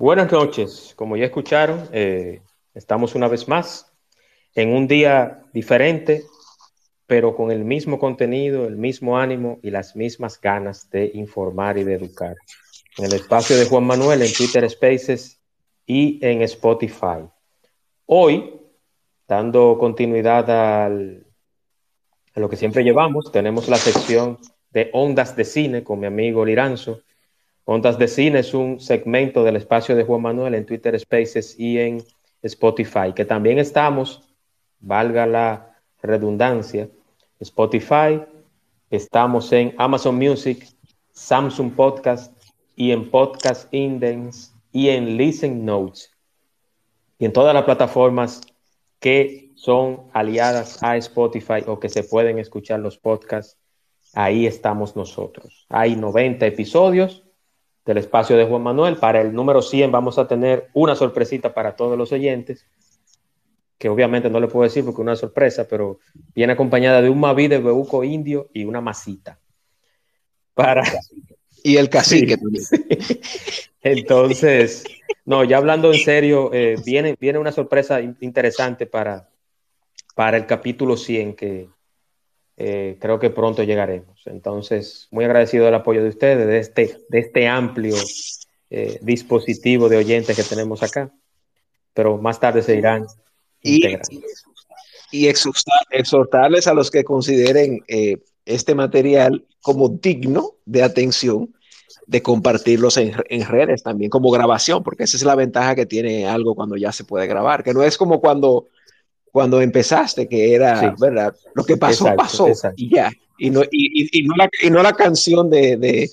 Buenas noches, como ya escucharon, eh, estamos una vez más en un día diferente, pero con el mismo contenido, el mismo ánimo y las mismas ganas de informar y de educar. En el espacio de Juan Manuel, en Twitter Spaces y en Spotify. Hoy, dando continuidad a lo que siempre llevamos, tenemos la sección de ondas de cine con mi amigo Liranzo Ondas de Cine es un segmento del espacio de Juan Manuel en Twitter Spaces y en Spotify, que también estamos, valga la redundancia, Spotify, estamos en Amazon Music, Samsung Podcast y en Podcast Index y en Listen Notes y en todas las plataformas que son aliadas a Spotify o que se pueden escuchar los podcasts, ahí estamos nosotros. Hay 90 episodios del espacio de Juan Manuel. Para el número 100 vamos a tener una sorpresita para todos los oyentes, que obviamente no le puedo decir porque es una sorpresa, pero viene acompañada de un maví de beuco indio y una masita. Para... Y el cacique Entonces, no, ya hablando en serio, eh, viene, viene una sorpresa interesante para, para el capítulo 100 que, eh, creo que pronto llegaremos. Entonces, muy agradecido del apoyo de ustedes, de este, de este amplio eh, dispositivo de oyentes que tenemos acá, pero más tarde se irán integrando. Y, exhortarles a los que consideren eh, este material como digno de atención, de compartirlos en, en, redes también como grabación, porque esa es la ventaja que tiene algo cuando ya se puede grabar, que no es como cuando cuando empezaste, que era, ¿verdad? Lo que pasó, pasó y ya. Y no, y, y, no la, y no la canción de, de,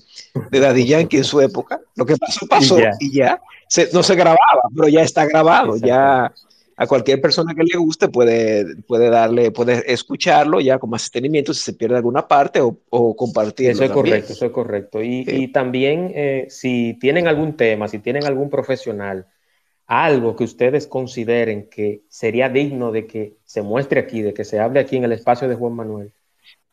de, Daddy Yankee en su época. Lo que pasó, pasó y ya. Se, no se grababa, pero ya está grabado. Ya a cualquier persona que le guste puede, puede darle, puede escucharlo ya con más sostenimiento si se pierde alguna parte o, o compartirlo. Eso es correcto, eso es correcto. Y, y también eh, si tienen algún tema, si tienen algún profesional algo que ustedes consideren que sería digno de que se muestre aquí, de que se hable aquí en el espacio de Juan Manuel,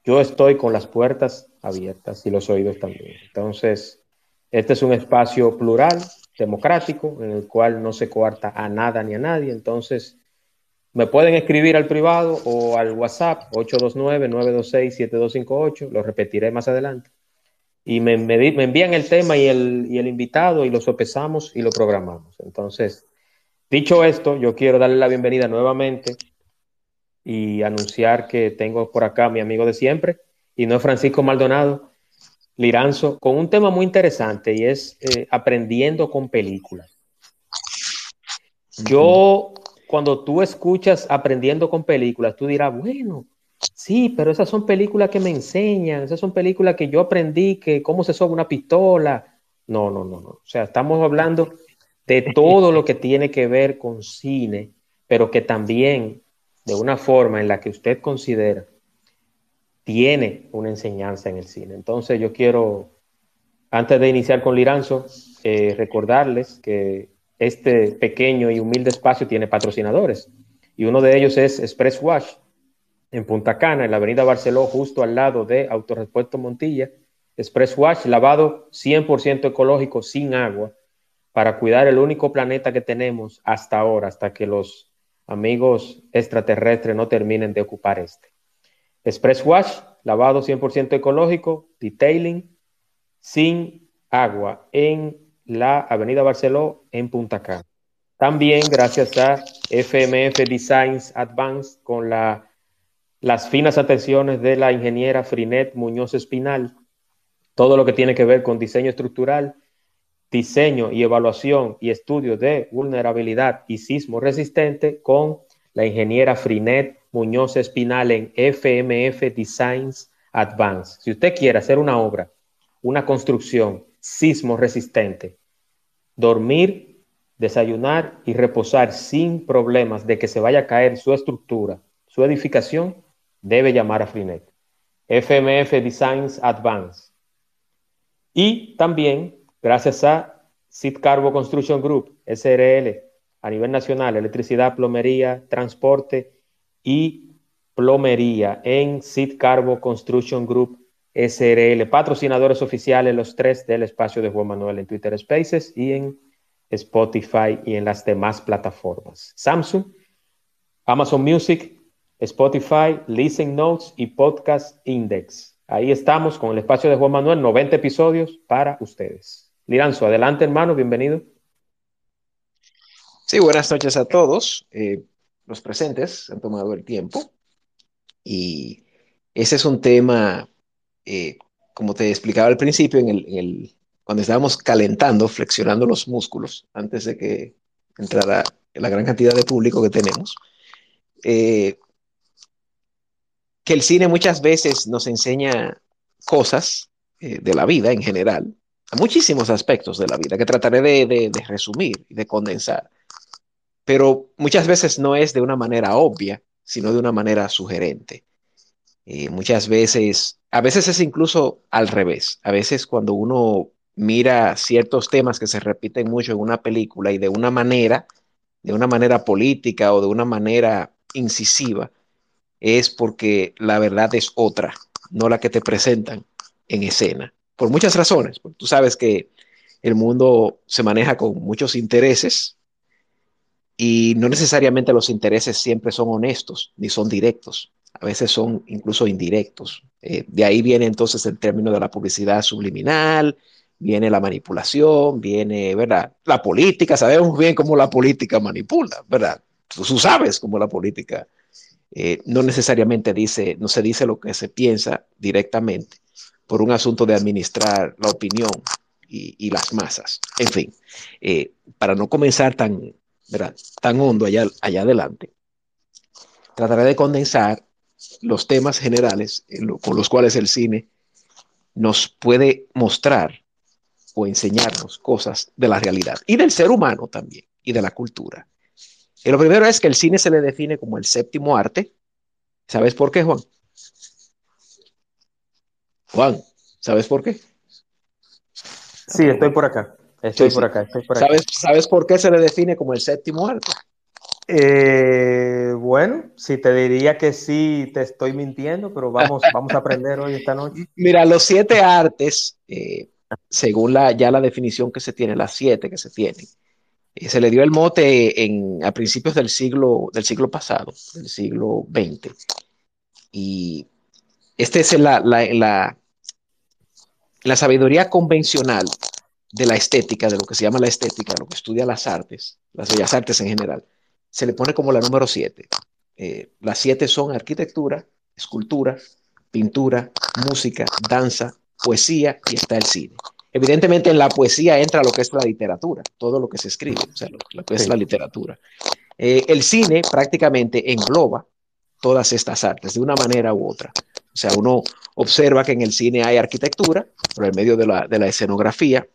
yo estoy con las puertas abiertas y los oídos también. Entonces, este es un espacio plural, democrático, en el cual no se coarta a nada ni a nadie. Entonces, me pueden escribir al privado o al WhatsApp 829-926-7258, lo repetiré más adelante. Y me, envían el tema y el, y el invitado y lo sopesamos y lo programamos. Entonces, dicho esto, yo quiero darle la bienvenida nuevamente y anunciar que tengo por acá a mi amigo de siempre, y no es Francisco Maldonado, Liranzo, con un tema muy interesante y es eh, aprendiendo con películas. Yo, cuando tú escuchas aprendiendo con películas, tú dirás, bueno, Sí, pero esas son películas que me enseñan, esas son películas que yo aprendí que cómo se soba una pistola. No, no, no, no. O sea, estamos hablando de todo lo que tiene que ver con cine, pero que también de una forma en la que usted considera tiene una enseñanza en el cine. Entonces yo quiero, antes de iniciar con Liranzo, eh, recordarles que este pequeño y humilde espacio tiene patrocinadores y uno de ellos es Express Wash en Punta Cana, en la avenida Barceló, justo al lado de Autorepuesto Montilla. Express Wash, lavado 100% ecológico, sin agua, para cuidar el único planeta que tenemos hasta ahora, hasta que los amigos extraterrestres no terminen de ocupar este. Express Wash, lavado 100% ecológico, detailing, sin agua, en la avenida Barceló, en Punta Cana. También gracias a FMF Designs Advanced con la las finas atenciones de la ingeniera Frinet Muñoz Espinal, todo lo que tiene que ver con diseño estructural, diseño y evaluación y estudio de vulnerabilidad y sismo resistente con la ingeniera Frinet Muñoz Espinal en FMF Designs Advanced. Si usted quiere hacer una obra, una construcción sismo resistente, dormir, desayunar y reposar sin problemas de que se vaya a caer su estructura, su edificación, debe llamar a Freenet. FMF Designs Advance. Y también, gracias a Sid Carbo Construction Group, SRL, a nivel nacional, electricidad, plomería, transporte y plomería en Sid Carbo Construction Group SRL, patrocinadores oficiales los tres del espacio de Juan Manuel en Twitter Spaces y en Spotify y en las demás plataformas. Samsung, Amazon Music, Spotify, Listen Notes y Podcast Index. Ahí estamos con el espacio de Juan Manuel, 90 episodios para ustedes. Liranzo, adelante hermano, bienvenido. Sí, buenas noches a todos. Eh, los presentes han tomado el tiempo y ese es un tema eh, como te explicaba al principio, en el, cuando estábamos calentando, flexionando los músculos, antes de que entrara la gran cantidad de público que tenemos, eh, que el cine muchas veces nos enseña cosas eh, de la vida en general, a muchísimos aspectos de la vida, que trataré de, resumir y de condensar, pero muchas veces no es de una manera obvia, sino de una manera sugerente. Eh, muchas veces, a veces es incluso al revés. A veces cuando uno mira ciertos temas que se repiten mucho en una película y de una manera, de una manera política o de una manera incisiva, es porque la verdad es otra, no la que te presentan en escena. Por muchas razones. Tú sabes que el mundo se maneja con muchos intereses y no necesariamente los intereses siempre son honestos ni son directos a veces son incluso indirectos. Eh, de ahí viene entonces el término de la publicidad subliminal, viene la manipulación, viene, ¿verdad? La política, sabemos bien cómo la política manipula, ¿verdad? Tú, sabes cómo la política eh, no necesariamente dice, no se dice lo que se piensa directamente por un asunto de administrar la opinión y, las masas. En fin, eh, para no comenzar tan, tan hondo allá, allá adelante, trataré de condensar los temas generales con los cuales el cine nos puede mostrar o enseñarnos cosas de la realidad y del ser humano también y de la cultura. Y lo primero es que el cine se le define como el séptimo arte. ¿Sabes por qué, Juan? Juan, ¿sabes por qué? Sí, estoy por acá. Estoy por acá, ¿Sabes, ¿Sabes por qué se le define como el séptimo arte? Eh, bueno, si te diría que sí, te estoy mintiendo, pero vamos, vamos a aprender hoy esta noche. Mira, los siete artes, eh, según la, ya la definición que se tiene, las siete que se tienen, se le dio el mote en, a principios del siglo, del siglo pasado, del siglo XX. Y esta es la, la, la, sabiduría convencional de la estética, de lo que se llama la estética, lo que estudia las artes, las bellas artes en general se le pone como la número 7. Eh, las siete son arquitectura, escultura, pintura, música, danza, poesía y está el cine. Evidentemente en la poesía entra lo que es la literatura, todo lo que se escribe, o sea, lo, que es la literatura. Eh, el cine prácticamente engloba todas estas artes de una manera u otra. O sea, uno observa que en el cine hay arquitectura por el medio de la, de la escenografía,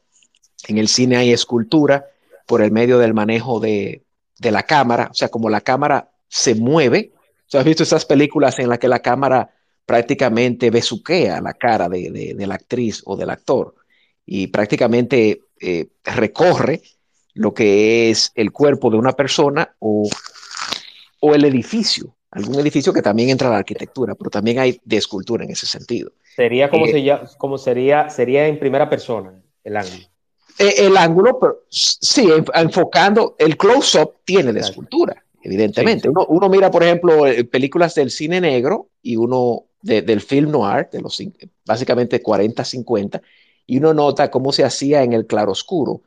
en el cine hay escultura por el medio del manejo de, de la cámara, o sea, como la cámara se mueve. ¿Tú has visto esas películas en las que la cámara prácticamente besuquea la cara de, la actriz o del actor y prácticamente eh, recorre lo que es el cuerpo de una persona o, el edificio, algún edificio que también entra a la arquitectura, pero también hay de escultura en ese sentido. Sería como, eh, como sería, sería en primera persona el ángulo. Eh, el ángulo, pero sí, enfocando, el close-up tiene de escultura, evidentemente. Uno, mira, por ejemplo, películas del cine negro y uno del film noir, de los básicamente 40, 50, y uno nota cómo se hacía en el claroscuro,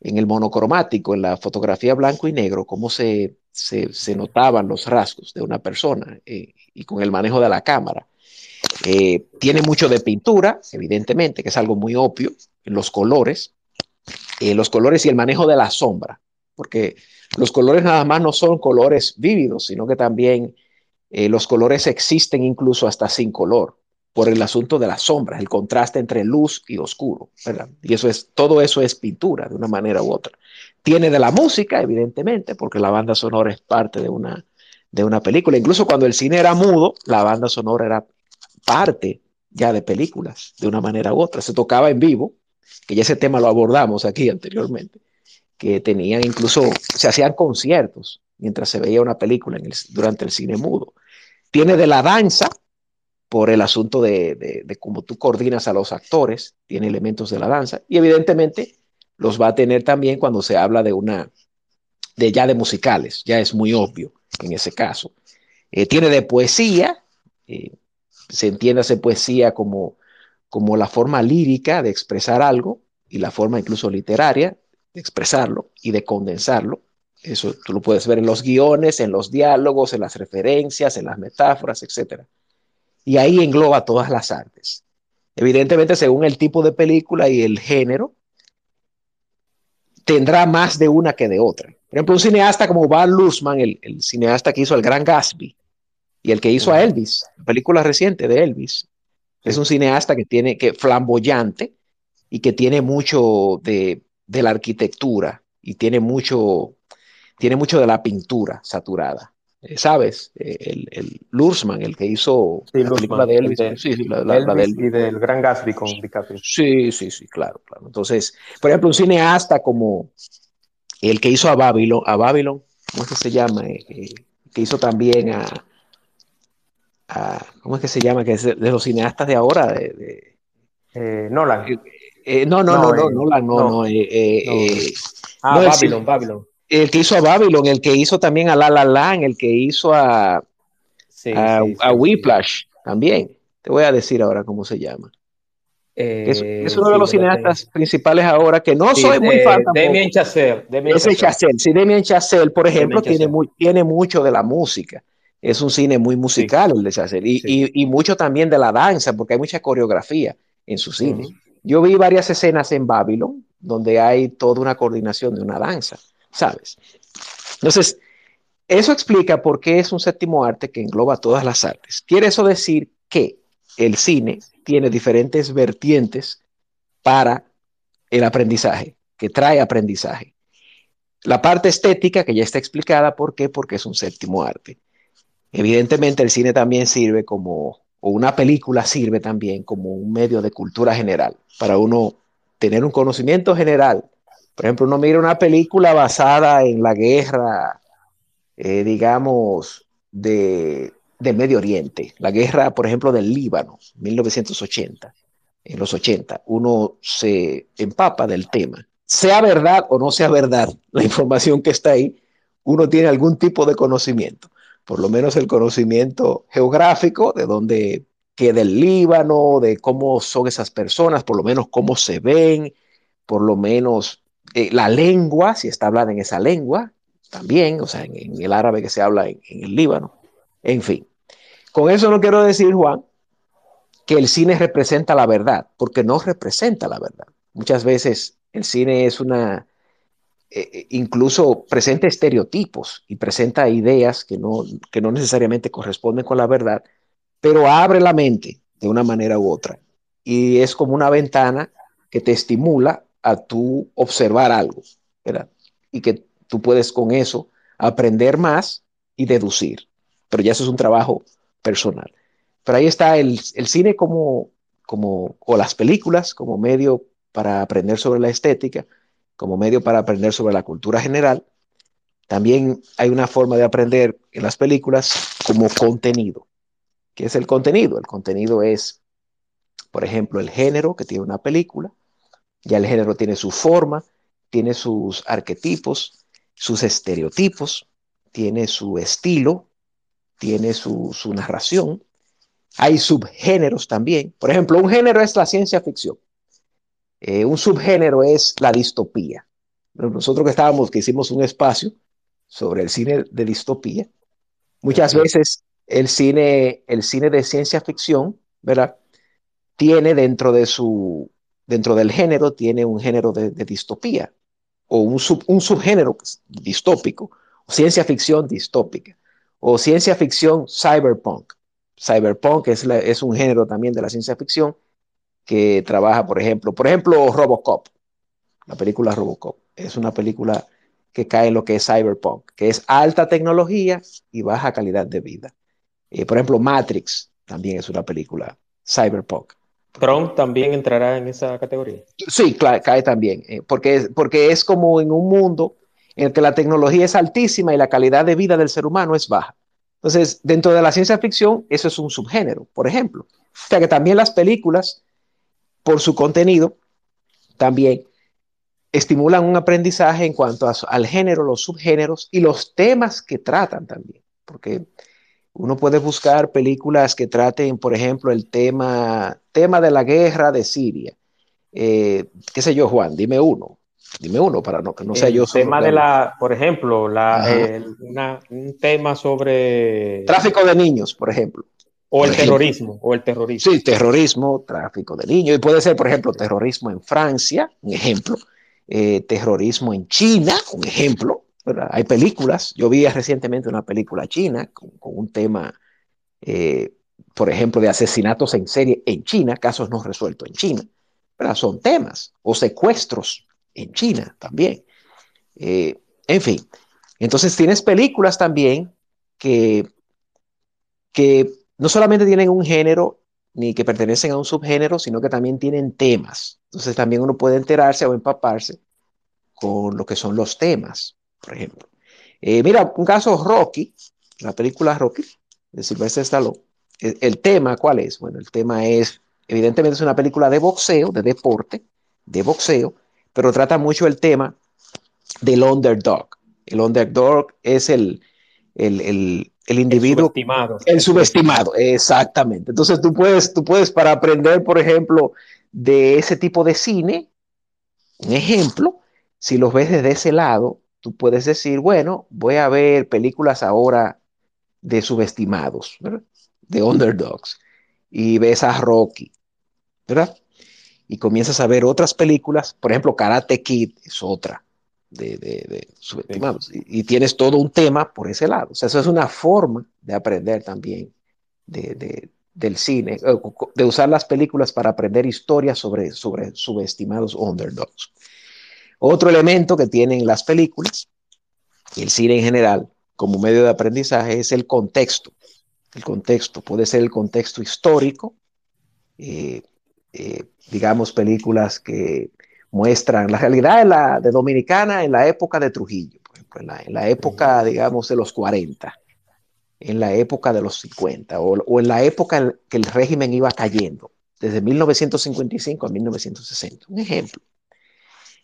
en el monocromático, en la fotografía blanco y negro, cómo se, se, notaban los rasgos de una persona eh, y con el manejo de la cámara. tiene mucho de pintura, evidentemente, que es algo muy obvio, los colores, eh, los colores y el manejo de la sombra, porque los colores nada más no son colores vívidos, sino que también eh, los colores existen incluso hasta sin color. Por el asunto de las sombras, el contraste entre luz y oscuro, ¿verdad? Y eso es, todo eso es pintura de una manera u otra. Tiene de la música, evidentemente, porque la banda sonora es parte de una, de una película. Incluso cuando el cine era mudo, la banda sonora era parte ya de películas, de una manera u otra. Se tocaba en vivo, que ya ese tema lo abordamos aquí anteriormente, que tenían incluso, se hacían conciertos mientras se veía una película en el, durante el cine mudo. Tiene de la danza, por el asunto de, de, cómo tú coordinas a los actores, tiene elementos de la danza, y evidentemente los va a tener también cuando se habla de una, de ya de musicales, ya es muy obvio en ese caso. Eh, tiene de poesía, eh, se entiende esa poesía como, como la forma lírica de expresar algo y la forma incluso literaria de expresarlo y de condensarlo. Eso tú lo puedes ver en los guiones, en los diálogos, en las referencias, en las metáforas, etc. Y ahí engloba todas las artes. Evidentemente, según el tipo de película y el género, tendrá más de una que de otra. Por ejemplo, un cineasta como Val Lussman, el, el cineasta que hizo El Gran Gatsby y el que hizo a Elvis, la película reciente de Elvis, es un cineasta que tiene que flamboyante y que tiene mucho de, de la arquitectura y tiene mucho, tiene mucho de la pintura saturada. Eh, ¿Sabes? Eh, el, el Lursman, el que hizo Sí, la Lursman, película de el Elvis. de sí, sí, la, la- la de Elvis y del Gran Gatsby con DiCaprio. Sí, sí, sí, claro, claro. Entonces, por ejemplo, un cineasta como el que hizo a Babylon, a Babylon, ¿cómo es que se llama? Eh, que hizo también a, a- ¿cómo es que se llama? Que es de, de los cineastas de ahora. de- de- Eh, Nolan. eh, no, no, no, No, no, eh, no, no, no. no, eh, eh, No. eh, Ah, Babylon, Babylon. El que hizo a Babylon, el que hizo también a La La Land, el que hizo a, Sí, a, sí, sí, a sí. Whiplash también. Te voy a decir ahora cómo se llama. Es, Eh, es uno de los cineastas principales ahora que no soy muy eh, fan. Damien Chazelle. Damien Chazelle. Chazelle, sí, Damien Chazelle, por ejemplo, Damien tiene, Chazelle. mu- tiene mucho de la música. Es un cine muy musical el de Chazelle y, Sí. y- y mucho también de la danza, porque hay mucha coreografía en su cine. Yo vi varias escenas en Babylon donde hay toda una coordinación de una danza, ¿sabes? Entonces, eso explica por qué es un séptimo arte que engloba todas las artes. Quiere eso decir que el cine tiene diferentes vertientes para el aprendizaje, que trae aprendizaje. La parte estética, que ya está explicada, ¿por qué? Porque es un séptimo arte. Evidentemente el cine también sirve como, o una película sirve también como un medio de cultura general, para uno tener un conocimiento general. Por ejemplo, uno mira una película basada en la guerra, eh, digamos, de, Medio Oriente, la guerra, por ejemplo, del Líbano, 1980 en los 80, uno se empapa del tema. Sea verdad o no sea verdad la información que está ahí, uno tiene algún tipo de conocimiento, por lo menos el conocimiento geográfico de dónde queda el Líbano, de cómo son esas personas, por lo menos cómo se ven, por lo menos eh, la lengua, si está hablada en esa lengua, también, o sea, en, en el árabe que se habla en, el Líbano, en fin. Con eso no quiero decir, Juan, que el cine representa la verdad, porque no representa la verdad. Muchas veces el cine es una, eh, incluso presenta estereotipos y presenta ideas que no, que no necesariamente corresponden con la verdad, pero abre la mente de una manera u otra. Y es como una ventana que te estimula a tú observar algo, ¿verdad? Y que tú puedes con eso aprender más y deducir. Pero ya eso es un trabajo personal. Pero ahí está el, el cine como, como, o las películas como medio para aprender sobre la estética, como medio para aprender sobre la cultura general. También hay una forma de aprender en las películas como contenido. ¿Qué es el contenido? El contenido es, por ejemplo, el género que tiene una película. Ya el género tiene su forma, tiene sus arquetipos, sus estereotipos, tiene su estilo, tiene su, su narración. Hay subgéneros también. Por ejemplo, un género es la ciencia ficción. Eh, un subgénero es la distopía. Nosotros que estábamos, que hicimos un espacio sobre el cine de distopía, muchas veces el cine, el cine de ciencia ficción, ¿verdad? Tiene dentro de su, dentro del género, tiene un género de, de distopía o un, sub, un subgénero distópico, ciencia ficción distópica, o ciencia ficción cyberpunk, cyberpunk es, es un género también de la ciencia ficción que trabaja, por ejemplo, por ejemplo, Robocop, la película Robocop, es una película que cae en lo que es cyberpunk, que es alta tecnología y baja calidad de vida. Eh, por ejemplo, Matrix también es una película cyberpunk. Trump también entrará en esa categoría. Sí, cae también, eh, porque, porque es como en un mundo en el que la tecnología es altísima y la calidad de vida del ser humano es baja. Entonces, dentro de la ciencia ficción, eso es un subgénero, por ejemplo. O sea que también las películas, por su contenido, también estimulan un aprendizaje en cuanto al género, los subgéneros y los temas que tratan también. Porque uno puede buscar películas que traten, por ejemplo, el tema, tema de la guerra de Siria. Eh, ¿Qué sé yo, Juan? Dime uno. Dime uno para no, que no sea yo. El tema de la, por ejemplo, la, un tema sobre... Tráfico de niños, por ejemplo. O el terrorismo, o el terrorismo. Sí, terrorismo, tráfico de niños. Y puede ser, por ejemplo, terrorismo en Francia, un ejemplo. Eh, terrorismo en China, un ejemplo. Hay películas. Yo vi recientemente una película china con, un tema, eh, por ejemplo, de asesinatos en serie en China, casos no resueltos en China. pero Son temas. O secuestros en China también. Eh, en fin, entonces tienes películas también que, que no solamente tienen un género ni que pertenecen a un subgénero, sino que también tienen temas. Entonces también uno puede enterarse o empaparse con lo que son los temas, por ejemplo. Eh, mira, un caso Rocky, la película Rocky de Sylvester Stallone. El, el, tema, ¿cuál es? Bueno, el tema es, evidentemente es una película de boxeo, de deporte, de boxeo, pero trata mucho el tema del underdog. El underdog es el, el, el, el individuo. El subestimado. El subestimado, exactamente. Entonces tú puedes, tú puedes, para aprender, por ejemplo, de ese tipo de cine, un ejemplo, si los ves desde ese lado, tú puedes decir, bueno, voy a ver películas ahora de subestimados, ¿verdad? de underdogs, y ves a Rocky, ¿verdad? y comienzas a ver otras películas, por ejemplo, Karate Kid es otra de, de, subestimados, y, tienes todo un tema por ese lado. O sea, eso es una forma de aprender también de, del cine, de usar las películas para aprender historias sobre, sobre subestimados underdogs. Otro elemento que tienen las películas y el cine en general como medio de aprendizaje es el contexto. El contexto puede ser el contexto histórico, eh, eh, digamos, películas que muestran la realidad de, la, de Dominicana en la época de Trujillo, por ejemplo, en la, época, digamos, de los 40, en la época de los 50, o, en la época en que el régimen iba cayendo, desde 1955 a 1960. Un ejemplo.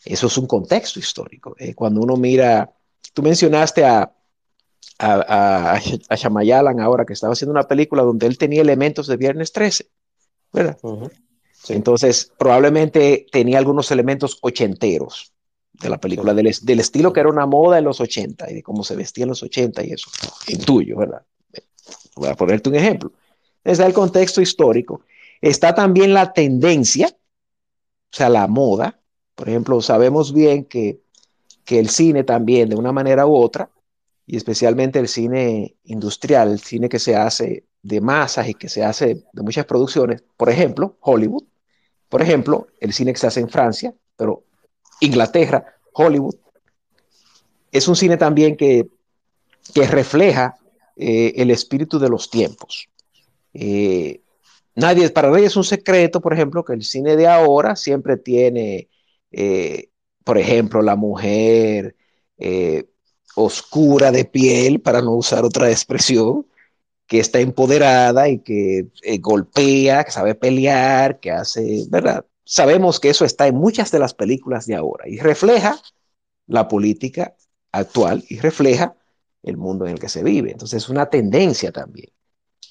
Eso es un contexto histórico. Eh, cuando uno mira, tú mencionaste a, a, a, Shamayalan ahora que estaba haciendo una película donde él tenía elementos de Viernes 13, ¿verdad? Entonces, probablemente tenía algunos elementos ochenteros de la película, del, estilo que era una moda en los 80 y de cómo se vestía en los 80 y eso, tuyo, ¿verdad? Voy a ponerte un ejemplo. Desde el contexto histórico, está también la tendencia, o sea, la moda. Por ejemplo, sabemos bien que, que el cine también, de una manera u otra, y especialmente el cine industrial, el cine que se hace de masas y que se hace de muchas producciones, por ejemplo, Hollywood, por ejemplo, el cine que se hace en Francia, pero Inglaterra, Hollywood, es un cine también que, que refleja eh, el espíritu de los tiempos. Eh, nadie, para nadie es un secreto, por ejemplo, que el cine de ahora siempre tiene, eh, por ejemplo, la mujer oscura de piel, para no usar otra expresión, que está empoderada y que eh, golpea, que sabe pelear, que hace, ¿verdad? Sabemos que eso está en muchas de las películas de ahora y refleja la política actual y refleja el mundo en el que se vive. Entonces es una tendencia también.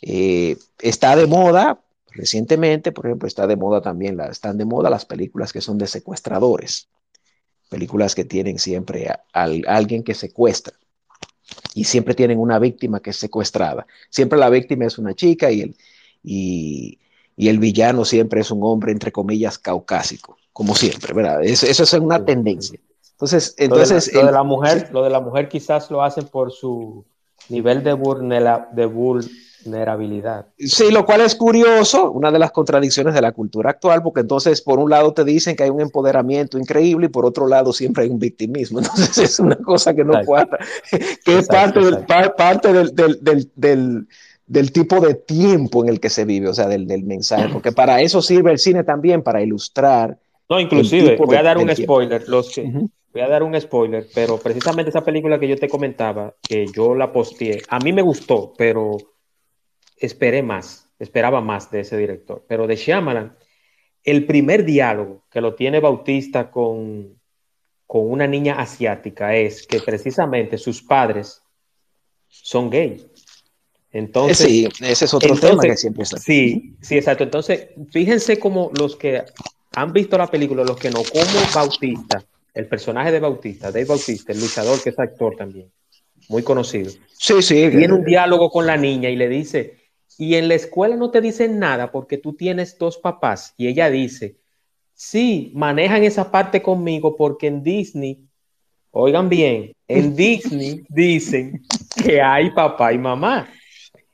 Eh, está de moda, recientemente, por ejemplo, está de moda también, la, están de moda las películas que son de secuestradores, películas que tienen siempre a alguien que secuestra y siempre tienen una víctima que es secuestrada. Siempre la víctima es una chica y el, y, el villano siempre es un hombre, entre comillas, caucásico, como siempre, ¿verdad? Eso, es una tendencia. Entonces, entonces lo de, la, mujer, lo de la mujer quizás lo hacen por su nivel de, vulnerabilidad. Sí, lo cual es curioso, una de las contradicciones de la cultura actual, porque entonces por un lado te dicen que hay un empoderamiento increíble y por otro lado siempre hay un victimismo. Entonces es una cosa que no cuadra, que es parte, del, parte del, del, tipo de tiempo en el que se vive, o sea, del, mensaje, porque para eso sirve el cine también, para ilustrar. No, inclusive, voy a dar un spoiler, los que, voy a dar un spoiler, pero precisamente esa película que yo te comentaba, que yo la posteé, a mí me gustó, pero esperé más, esperaba más de ese director. Pero de Shyamalan, el primer diálogo que lo tiene Bautista con, con una niña asiática es que precisamente sus padres son gay. Entonces, sí, ese es otro tema que siempre está. Sí, sí, exacto. Entonces, fíjense como los que han visto la película, los que no, como Bautista, el personaje de Bautista, Dave Bautista, el luchador que es actor también, muy conocido. Sí, sí. Tiene un diálogo con la niña y le dice, y en la escuela no te dicen nada porque tú tienes dos papás. Y ella dice, sí, manejan esa parte conmigo porque en Disney, oigan bien, en Disney dicen que hay papá y mamá.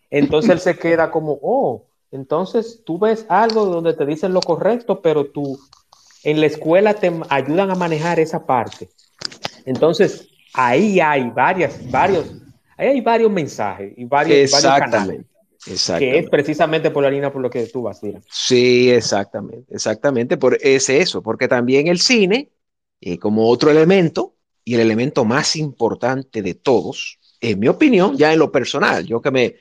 Entonces él se queda como, oh, entonces tú ves algo donde te dicen lo correcto, pero tú en la escuela te ayudan a manejar esa parte. Entonces ahí hay varias, varios, ahí hay varios mensajes y varios, varios canales. Que es precisamente por la línea por lo que tú vas, mira. Sí, exactamente, exactamente, por, es eso, porque también el cine, eh, como otro elemento, y el elemento más importante de todos, en mi opinión, ya en lo personal, yo que me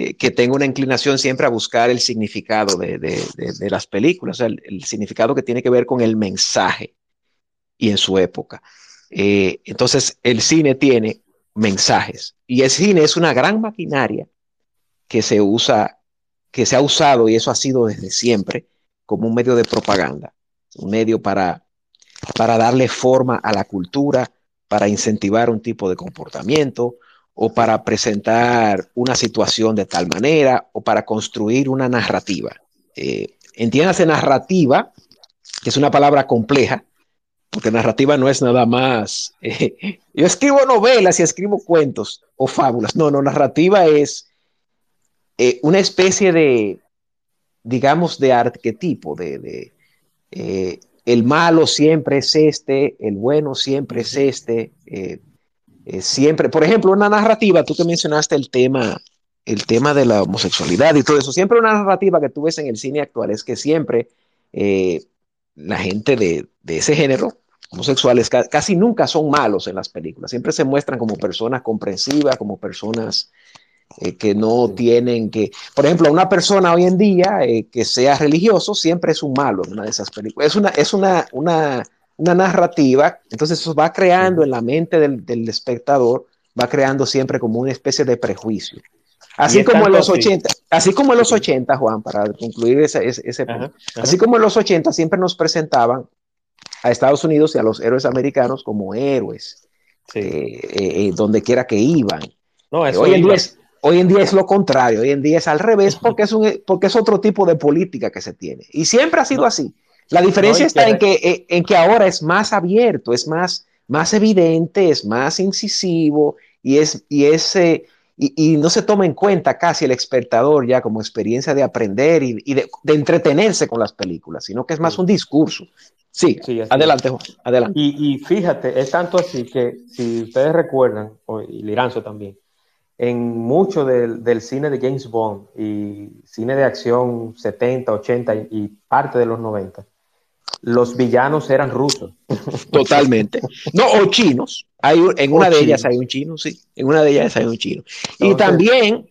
eh, que tengo una inclinación siempre a buscar el significado de, de, de, las películas, el, el, significado que tiene que ver con el mensaje y en su época. Eh, entonces, el cine tiene mensajes y el cine es una gran maquinaria que se usa, que se ha usado y eso ha sido desde siempre como un medio de propaganda, un medio para, para darle forma a la cultura, para incentivar un tipo de comportamiento o para presentar una situación de tal manera o para construir una narrativa. Eh, entiéndase narrativa, que es una palabra compleja, porque narrativa no es nada más. Eh, yo escribo novelas y escribo cuentos o fábulas. No, no, narrativa es eh, una especie de, digamos, de arquetipo, de, de eh, el malo siempre es este, el bueno siempre es este, eh, siempre, por ejemplo, una narrativa, tú que mencionaste el tema, el tema de la homosexualidad y todo eso, siempre una narrativa que tú ves en el cine actual es que siempre la gente de, de ese género, homosexuales casi nunca son malos en las películas, siempre se muestran como personas comprensivas, como personas eh, que no tienen que, por ejemplo, una persona hoy en día eh, que sea religioso siempre es un malo en una de esas películas. Es una, es una, una, una narrativa, entonces eso va creando en la mente del, del, espectador, va creando siempre como una especie de prejuicio. Así como en los 80, así como en los 80, Juan, para concluir ese, ese, punto, así como en los 80 siempre nos presentaban a Estados Unidos y a los héroes americanos como héroes, eh, donde quiera que iban. No, eso hoy en día es, Hoy en día es lo contrario, hoy en día es al revés porque es, un, porque es otro tipo de política que se tiene. Y siempre ha sido así. La diferencia está en que, eh, en que ahora es más abierto, es más, más evidente, es más incisivo y, es, y, eh, y, no se toma en cuenta casi el espectador ya como experiencia de aprender y, de, entretenerse con las películas, sino que es más un discurso. Sí, adelante, Juan, adelante. Y, fíjate, es tanto así que si ustedes recuerdan, y Liranzo también, en mucho del, del, cine de James Bond y cine de acción 70, 80 y, parte de los 90, los villanos eran rusos. Totalmente. No, o chinos. Hay, en una de ellas hay un chino, sí. En una de ellas hay un chino. y también,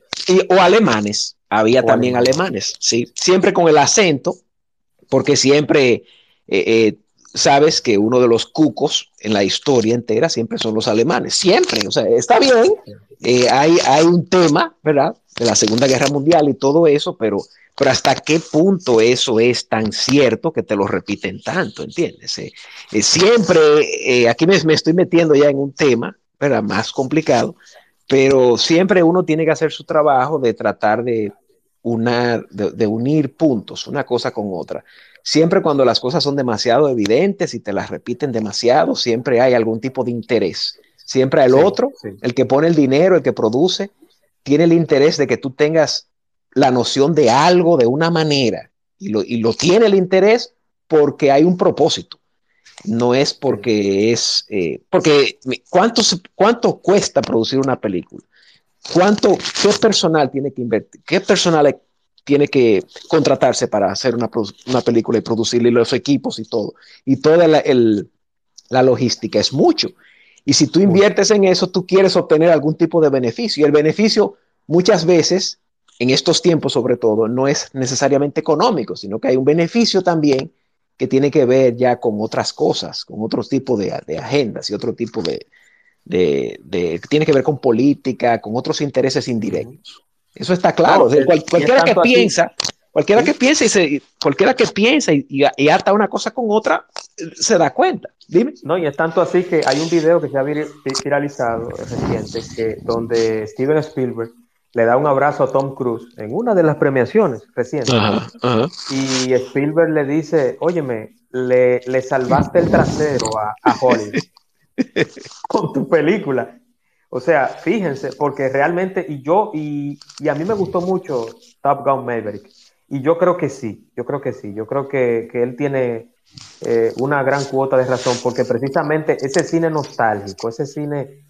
o alemanes. Había también alemanes. sí. Siempre con el acento, porque siempre eh, eh, sabes que uno de los cucos en la historia entera siempre son los alemanes. Siempre. O sea, está bien eh, hay, hay un tema, ¿verdad? De la Segunda Guerra Mundial y todo eso, pero, pero hasta qué punto eso es tan cierto que te lo repiten tanto, ¿entiendes? Eh, eh, siempre, aquí me, me, estoy metiendo ya en un tema, ¿verdad? Más complicado, pero siempre uno tiene que hacer su trabajo de tratar de, una, de unir puntos, una cosa con otra. Siempre cuando las cosas son demasiado evidentes y te las repiten demasiado, siempre hay algún tipo de interés Siempre el otro, el que pone el dinero, el que produce, tiene el interés de que tú tengas la noción de algo de una manera y lo, y lo tiene el interés porque hay un propósito. No es porque es, eh, porque ¿cuánto, ¿cuánto cuesta producir una película? ¿Cuánto, qué personal tiene que invertir? ¿Qué personal tiene que contratarse para hacer una, una película y producirle los equipos y todo? Y toda la, el, la logística es mucho. Y si tú inviertes en eso, tú quieres obtener algún tipo de beneficio. Y el beneficio muchas veces, en estos tiempos sobre todo, no es necesariamente económico, sino que hay un beneficio también que tiene que ver ya con otras cosas, con otros tipos de, de agendas y otro tipo de, de, de, tiene que ver con política, con otros intereses indirectos. Eso está claro. cualquiera que piensa, cualquiera que piensa y se, cualquiera que piensa y, y, ata una cosa con otra, se da cuenta. Dime. No, y es tanto así que hay un video que se ha viralizado reciente que donde Steven Spielberg le da un abrazo a Tom Cruise en una de las premiaciones recientes. Y Spielberg le dice, óyeme, le, le salvaste el trasero a, a Hollywood con tu película. O sea, fíjense, porque realmente, y yo, y, y, a mí me gustó mucho Top Gun Maverick. Y yo creo que sí, yo creo que sí, yo creo que, que él tiene eh, una gran cuota de razón, porque precisamente ese cine nostálgico, ese cine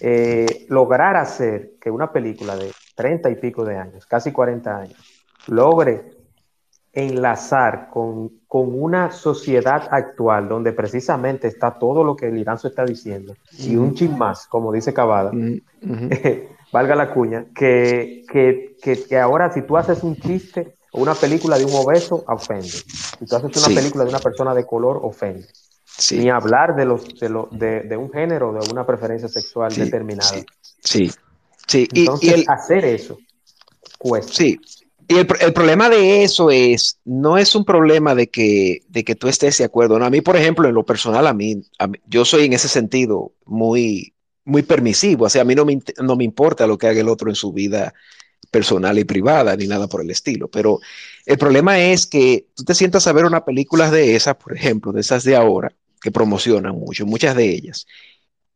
eh, lograr hacer que una película de 30 y pico de años, casi 40 años, logre enlazar con, con, una sociedad actual donde precisamente está todo lo que el Iranzo está diciendo y un chin más, como dice Cavada, valga la cuña, que, que, que, ahora si tú haces un chiste o una película de un obeso, ofende. Si tú haces una película de una persona de color, ofende. Ni hablar de, los, de, lo, de, de, un género, de una preferencia sexual determinada. Sí, sí. Entonces, y el, hacer eso cuesta. Sí, y el, el, problema de eso es, no es un problema de que, de que tú estés de acuerdo. No, a mí, por ejemplo, en lo personal, a mí, a mí, yo soy en ese sentido muy, muy permisivo. O sea, a mí no me, no me importa lo que haga el otro en su vida personal y privada, ni nada por el estilo. Pero el problema es que tú te sientas a ver una película de esas, por ejemplo, de esas de ahora, que promocionan mucho, muchas de ellas.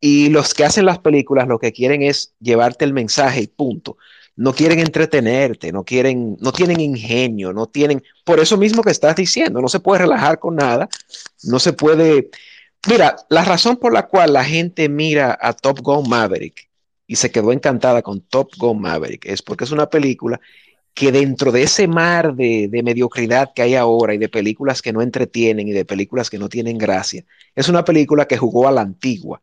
Y los que hacen las películas lo que quieren es llevarte el mensaje y punto no quieren entretenerte, no quieren, no tienen ingenio, no tienen, por eso mismo que estás diciendo, no se puede relajar con nada, no se puede, mira, la razón por la cual la gente mira a Top Gun Maverick y se quedó encantada con Top Gun Maverick es porque es una película que dentro de ese mar de, de mediocridad que hay ahora y de películas que no entretienen y de películas que no tienen gracia, es una película que jugó a la antigua.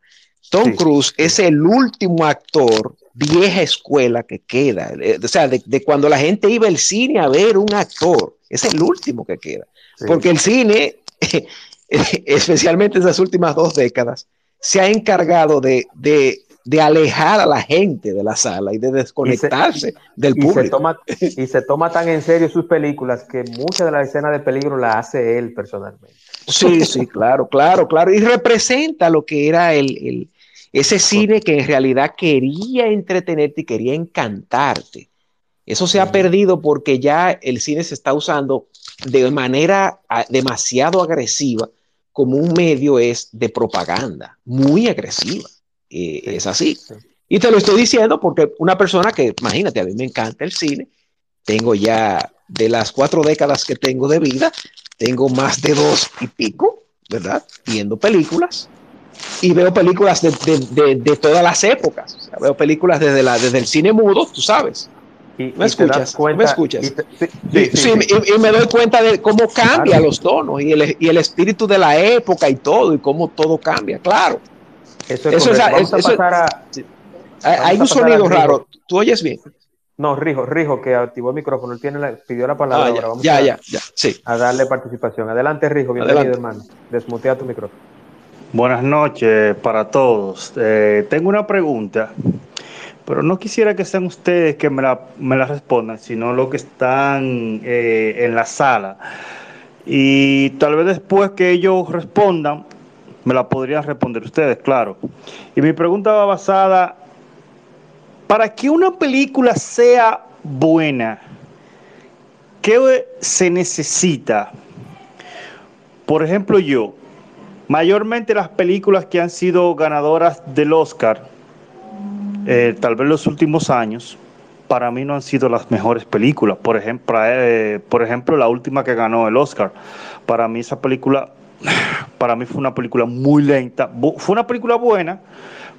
Tom sí, Cruise sí. es el último actor vieja escuela que queda. Eh, o sea, de, de, cuando la gente iba al cine a ver un actor, es el último que queda. Sí. Porque el cine, especialmente en las últimas dos décadas, se ha encargado de, de, de, alejar a la gente de la sala y de desconectarse se, del y público. Se toma, y se toma tan en serio sus películas que muchas de las escenas de peligro las hace él personalmente. Sí, sí, claro, claro, claro. Y representa lo que era el, el ese cine que en realidad quería entretenerte y quería encantarte. Eso se ha perdido porque ya el cine se está usando de manera ah, demasiado agresiva como un medio es de propaganda, muy agresiva. Eh, sí, es así. Sí. Y te lo estoy diciendo porque una persona que, imagínate, a mí me encanta el cine, tengo ya de las cuatro décadas que tengo de vida, tengo más de dos y pico, ¿verdad? Viendo películas y veo películas de, de, de, de todas las épocas. O sea, veo películas desde, la, desde el cine mudo, tú sabes. Y, ¿Me, y escuchas? Cuenta, ¿Me escuchas? Sí, sí, sí, y, me doy cuenta de cómo cambia claro. los tonos y el, y el espíritu de la época y todo, y cómo todo cambia, claro. Eso es, eso es, Vamos eso, a pasar a, hay un sonido raro. ¿Tú oyes bien? No, Rijo, Rijo, que activó el micrófono, él tiene la, pidió la palabra. Ah, ya, ahora vamos ya, a, ya, ya, sí. a darle participación. Adelante, Rijo, bienvenido, Adelante. hermano. Desmutea tu micrófono. Buenas noches para todos. Eh, tengo una pregunta, pero no quisiera que sean ustedes que me la, me la respondan, sino los que están eh, en la sala. Y tal vez después que ellos respondan, me la podrían responder ustedes, claro. Y mi pregunta va basada, para que una película sea buena, ¿qué se necesita? Por ejemplo, yo, mayormente las películas que han sido ganadoras del Oscar, eh, tal vez los últimos años, para mí no han sido las mejores películas. Por ejemplo, eh, por ejemplo, la última que ganó el Oscar. Para mí esa película, para mí fue una película muy lenta. Fue una película buena,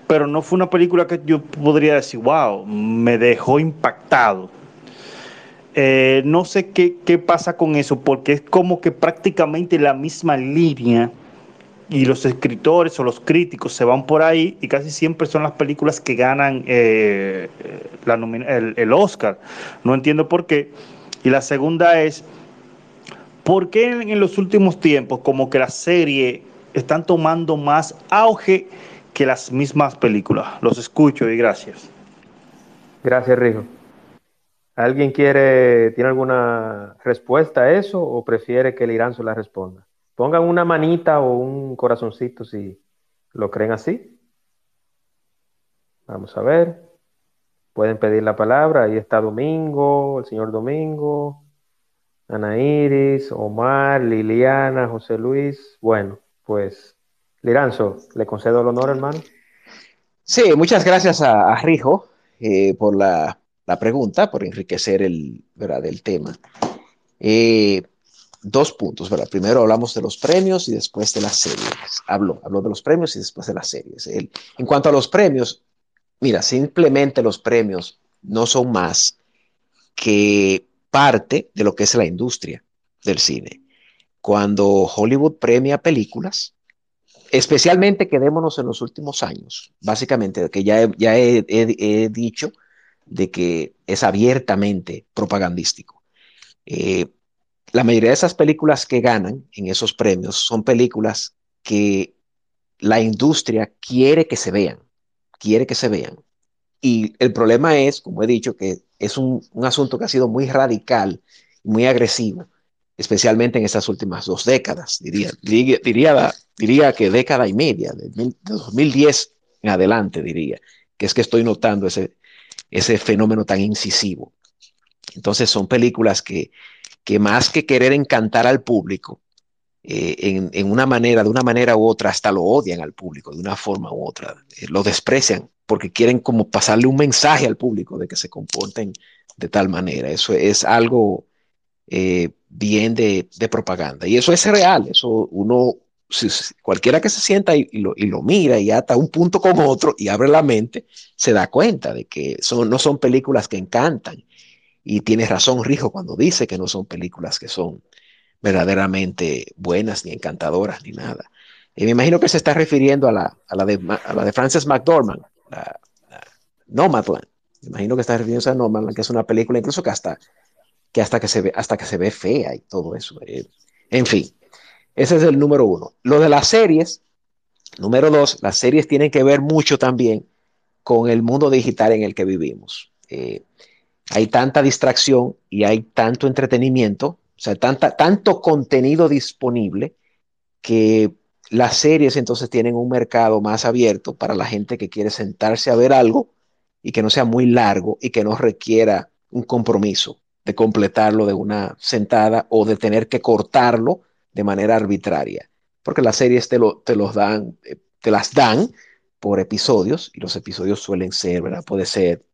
pero no fue una película que yo podría decir, wow, me dejó impactado. Eh, no sé qué, qué pasa con eso, porque es como que prácticamente la misma línea y los escritores o los críticos se van por ahí y casi siempre son las películas que ganan eh, el, Oscar. No entiendo por qué. Y la segunda es, ¿por qué en, los últimos tiempos como que la serie están tomando más auge que las mismas películas? Los escucho y gracias. Gracias, Rijo. ¿Alguien quiere, tiene alguna respuesta a eso o prefiere que el Irán se la responda? Pongan una manita o un corazoncito si lo creen así. Vamos a ver. Pueden pedir la palabra. Ahí está Domingo, el señor Domingo, Ana Iris, Omar, Liliana, José Luis. Bueno, pues, Liranzo, le concedo el honor, hermano. Sí, muchas gracias a, Rijo eh, por la, pregunta, por enriquecer el, ¿verdad, el tema. Eh, dos puntos, ¿verdad? Primero hablamos de los premios y después de las series. Hablo, hablo de los premios y después de las series. en cuanto a los premios, mira, simplemente los premios no son más que parte de lo que es la industria del cine. Cuando Hollywood premia películas, especialmente quedémonos en los últimos años, básicamente, que ya, ya he, dicho de que es abiertamente propagandístico. Eh, la mayoría de esas películas que ganan en esos premios son películas que la industria quiere que se vean, quiere que se vean. Y el problema es, como he dicho, que es un, asunto que ha sido muy radical, muy agresivo, especialmente en estas últimas dos décadas, diría, diría, diría, que década y media, de, 2010 en adelante, diría, que es que estoy notando ese, ese fenómeno tan incisivo. Entonces son películas que que más que querer encantar al público, eh, en, una manera, de una manera u otra, hasta lo odian al público, de una forma u otra, eh, lo desprecian porque quieren como pasarle un mensaje al público de que se comporten de tal manera. Eso es algo eh, bien de, propaganda. Y eso es real, eso uno, cualquiera que se sienta y, lo, y, lo, mira y ata un punto con otro y abre la mente, se da cuenta de que son, no son películas que encantan y tiene razón Rijo cuando dice que no son películas que son verdaderamente buenas, ni encantadoras, ni nada. Y me imagino que se está refiriendo a la, a la, de, a la de Frances McDormand, la, Nomadland. Me imagino que está refiriéndose a Nomadland, que es una película incluso que hasta que, hasta que, se, ve, hasta que se ve fea y todo eso. Eh. en fin, ese es el número uno. Lo de las series, número dos, las series tienen que ver mucho también con el mundo digital en el que vivimos. Eh, hay tanta distracción y hay tanto entretenimiento, o sea, tanta, tanto contenido disponible que las series entonces tienen un mercado más abierto para la gente que quiere sentarse a ver algo y que no sea muy largo y que no requiera un compromiso de completarlo de una sentada o de tener que cortarlo de manera arbitraria, porque las series te, te los dan, eh, te las dan por episodios y los episodios suelen ser, ¿verdad? Puede ser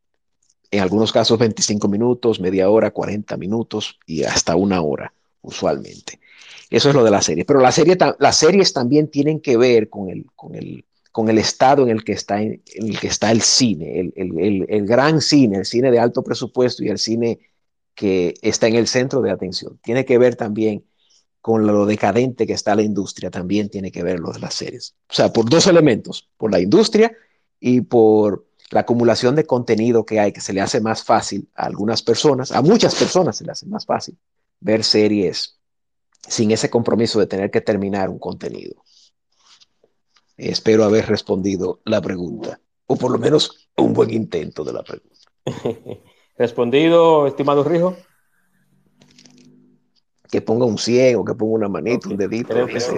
en algunos casos 25 minutos, media hora, 40 minutos y hasta una hora usualmente. Eso es lo de la serie. Pero las series también tienen que ver con el, con el, con el estado en el que está, en, el, que está el cine, el, el, el, gran cine, el cine de alto presupuesto y el cine que está en el centro de atención. Tiene que ver también con lo decadente que está la industria, también tiene que ver lo de las series. O sea, por dos elementos, por la industria y por la acumulación de contenido que hay, que se le hace más fácil a algunas personas, a muchas personas se le hace más fácil ver series sin ese compromiso de tener que terminar un contenido. Espero haber respondido la pregunta, o por lo menos un buen intento de la pregunta. Respondido, estimado Rijo. Que ponga un 100 o que ponga una manita, un dedito.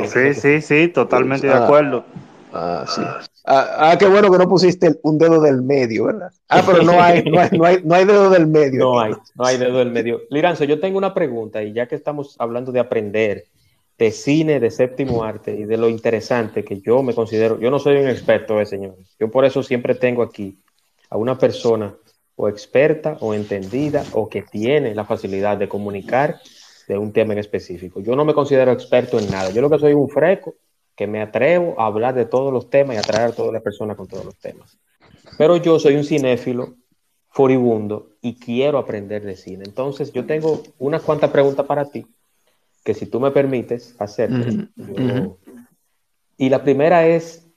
Sí, sí, sí, totalmente de acuerdo. Ah, sí. Ah, ah, qué bueno que no pusiste un dedo del medio, ¿verdad? Ah, pero no hay, no hay, no hay, no hay dedo del medio. No hay, no hay dedo del medio. Liranzo, yo tengo una pregunta y ya que estamos hablando de aprender de cine, de séptimo arte y de lo interesante que yo me considero, yo no soy un experto, eh, señores. Yo por eso siempre tengo aquí a una persona o experta o entendida o que tiene la facilidad de comunicar de un tema en específico. Yo no me considero experto en nada. Yo lo que soy un freco que me atrevo a hablar de todos los temas y a traer a todas las personas con todos los temas. Pero yo soy un cinéfilo furibundo y quiero aprender de cine. Entonces, yo tengo unas cuantas preguntas para ti, que si tú me permites hacerte. Y la primera es,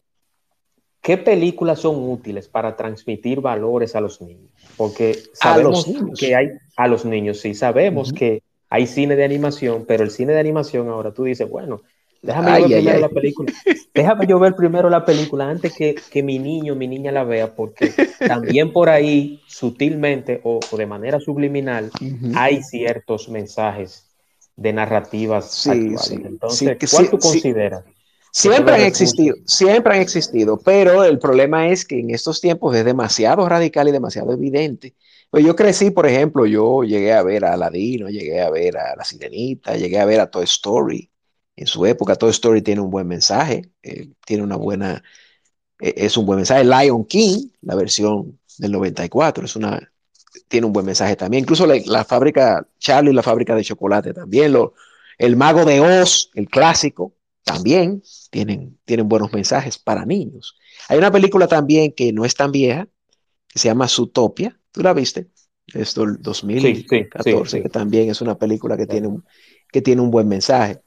¿qué películas son útiles para transmitir valores a los niños? Porque sabemos que hay a los niños, sí, sabemos que hay cine de animación, pero el cine de animación ahora tú dices, bueno, Déjame yo ver primero la película. Déjame yo ver primero la película antes que, que mi niño, mi niña la vea, porque también por ahí, sutilmente o, de manera subliminal, hay ciertos mensajes de narrativas sí, Sí, Entonces, ¿cuál tú consideras? Siempre han existido, siempre han existido, pero el problema es que en estos tiempos es demasiado radical y demasiado evidente. Pues yo crecí, por ejemplo, yo llegué a ver a Aladino, llegué a ver a La Sirenita, llegué a ver a Toy Story, en su época. Toy Story tiene un buen mensaje, eh, tiene una buena, eh, es un buen mensaje. Lion King, la versión del 94, es una, tiene un buen mensaje también. Incluso la, fábrica, Charlie, la fábrica de chocolate también. Lo, el mago de Oz, el clásico, también tienen, tienen buenos mensajes para niños. Hay una película también que no es tan vieja, que se llama Zootopia. ¿Tú la viste? Esto el 2014, que también es una película que tiene un, que tiene un buen mensaje.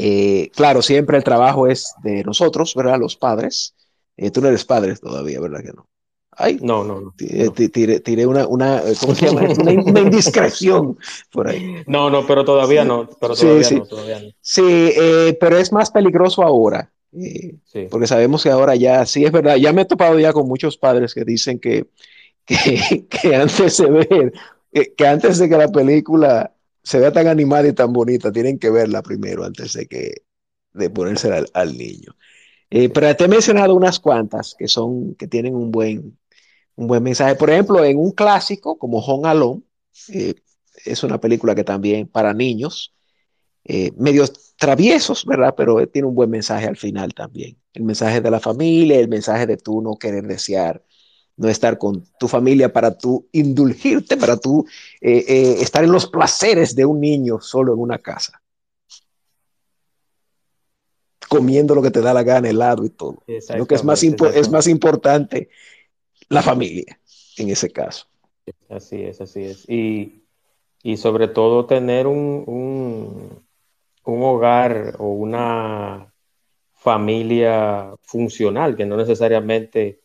Eh, claro, siempre el trabajo es de nosotros, ¿verdad? Los padres. Eh, tú no eres padre todavía, ¿verdad que no? Ay, no, no, no. Tiré, una, una, ¿cómo se llama? una, indiscreción por ahí. No, no, pero todavía no. Pero todavía sí, no, todavía no. sí eh, pero es más peligroso ahora. Porque sabemos que ahora ya, sí es verdad, ya me he topado ya con muchos padres que dicen que, que, que antes de ver, que antes de que la película se vea tan animada y tan bonita, tienen que verla primero antes de que de ponerse al, niño. Eh, pero te he mencionado unas cuantas que son que tienen un buen un buen mensaje. Por ejemplo, en un clásico como Home Alone, eh, es una película que también para niños, eh, medios traviesos, ¿verdad? Pero tiene un buen mensaje al final también. El mensaje de la familia, el mensaje de tú no querer desear no estar con tu familia para tú indulgirte, para tú eh, eh, estar en los placeres de un niño solo en una casa. Comiendo lo que te da la gana, helado y todo. Lo que es más, es más importante la familia en ese caso. Así es, así es. Y, sobre todo tener un, un, un hogar o una familia funcional, que no necesariamente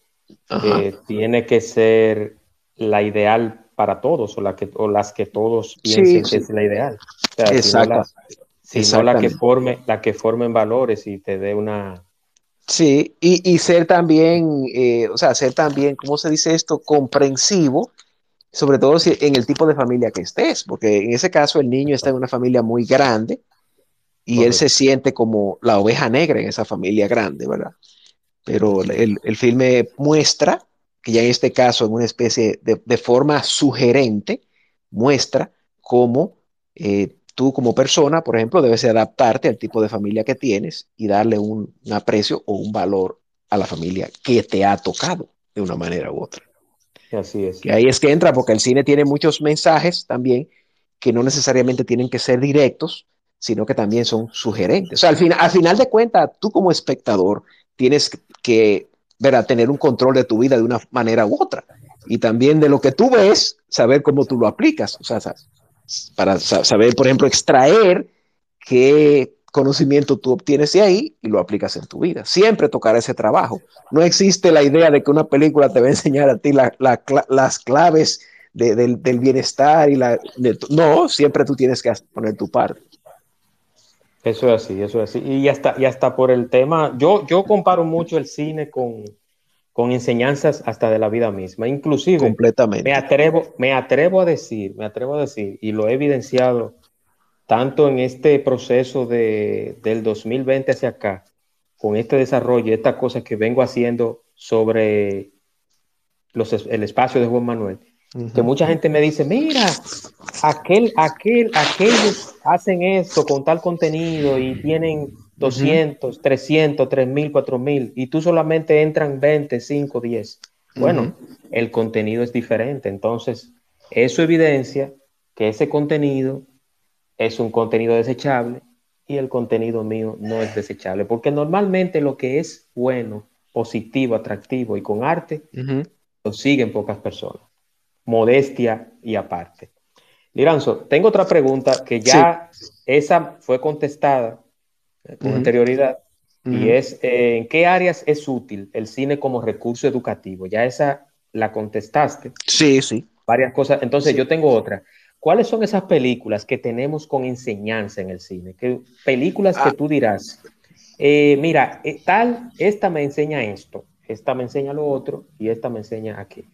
tiene que ser la ideal para todos o, la que, o las que todos piensen que es la ideal. Exacto. Sino, la, que forme, la que formen valores y te dé una... Sí, y, ser también, eh, o sea, ser también, ¿cómo se dice esto? Comprensivo, sobre todo si, en el tipo de familia que estés, porque en ese caso el niño está en una familia muy grande y él se siente como la oveja negra en esa familia grande, ¿verdad? Pero el, el, filme muestra, que ya en este caso en una especie de, forma sugerente, muestra cómo eh, tú como persona, por ejemplo, debes adaptarte al tipo de familia que tienes y darle un, aprecio o un valor a la familia que te ha tocado de una manera u otra. Así es. Y ahí es que entra, porque el cine tiene muchos mensajes también que no necesariamente tienen que ser directos, sino que también son sugerentes. O sea, al, fin, al final de cuentas, tú como espectador tienes que ver, tener un control de tu vida de una manera u otra. Y también de lo que tú ves, saber cómo tú lo aplicas. O sea, para saber, por ejemplo, extraer qué conocimiento tú obtienes de ahí y lo aplicas en tu vida. Siempre tocar ese trabajo. No existe la idea de que una película te va a enseñar a ti las claves del, bienestar y la... no, siempre tú tienes que poner tu parte. Eso es así, eso es así. Y hasta, y hasta por el tema, yo, yo comparo mucho el cine con, con enseñanzas hasta de la vida misma. Inclusive, completamente. Me atrevo, me atrevo a decir, me atrevo a decir, y lo he evidenciado tanto en este proceso de, del 2020 hacia acá, con este desarrollo, estas cosas que vengo haciendo sobre los, el espacio de Juan Manuel, que mucha gente me dice, mira, aquel, aquel, aquellos hacen esto con tal contenido y tienen 200, 300, 3000, 4000 y tú solamente entran 20, 5, 10. Bueno, el contenido es diferente. Entonces, eso evidencia que ese contenido es un contenido desechable y el contenido mío no es desechable. Porque normalmente lo que es bueno, positivo, atractivo y con arte, lo siguen pocas personas. Modestia y aparte. Liranzo, tengo otra pregunta que ya esa fue contestada con anterioridad y es eh, en qué áreas es útil el cine como recurso educativo. Ya esa la contestaste. Sí, sí. Varias cosas. Entonces yo tengo otra. ¿Cuáles son esas películas que tenemos con enseñanza en el cine? ¿Qué películas que ah. tú dirás, eh, mira, eh, tal, esta me enseña esto, esta me enseña lo otro y esta me enseña aquello?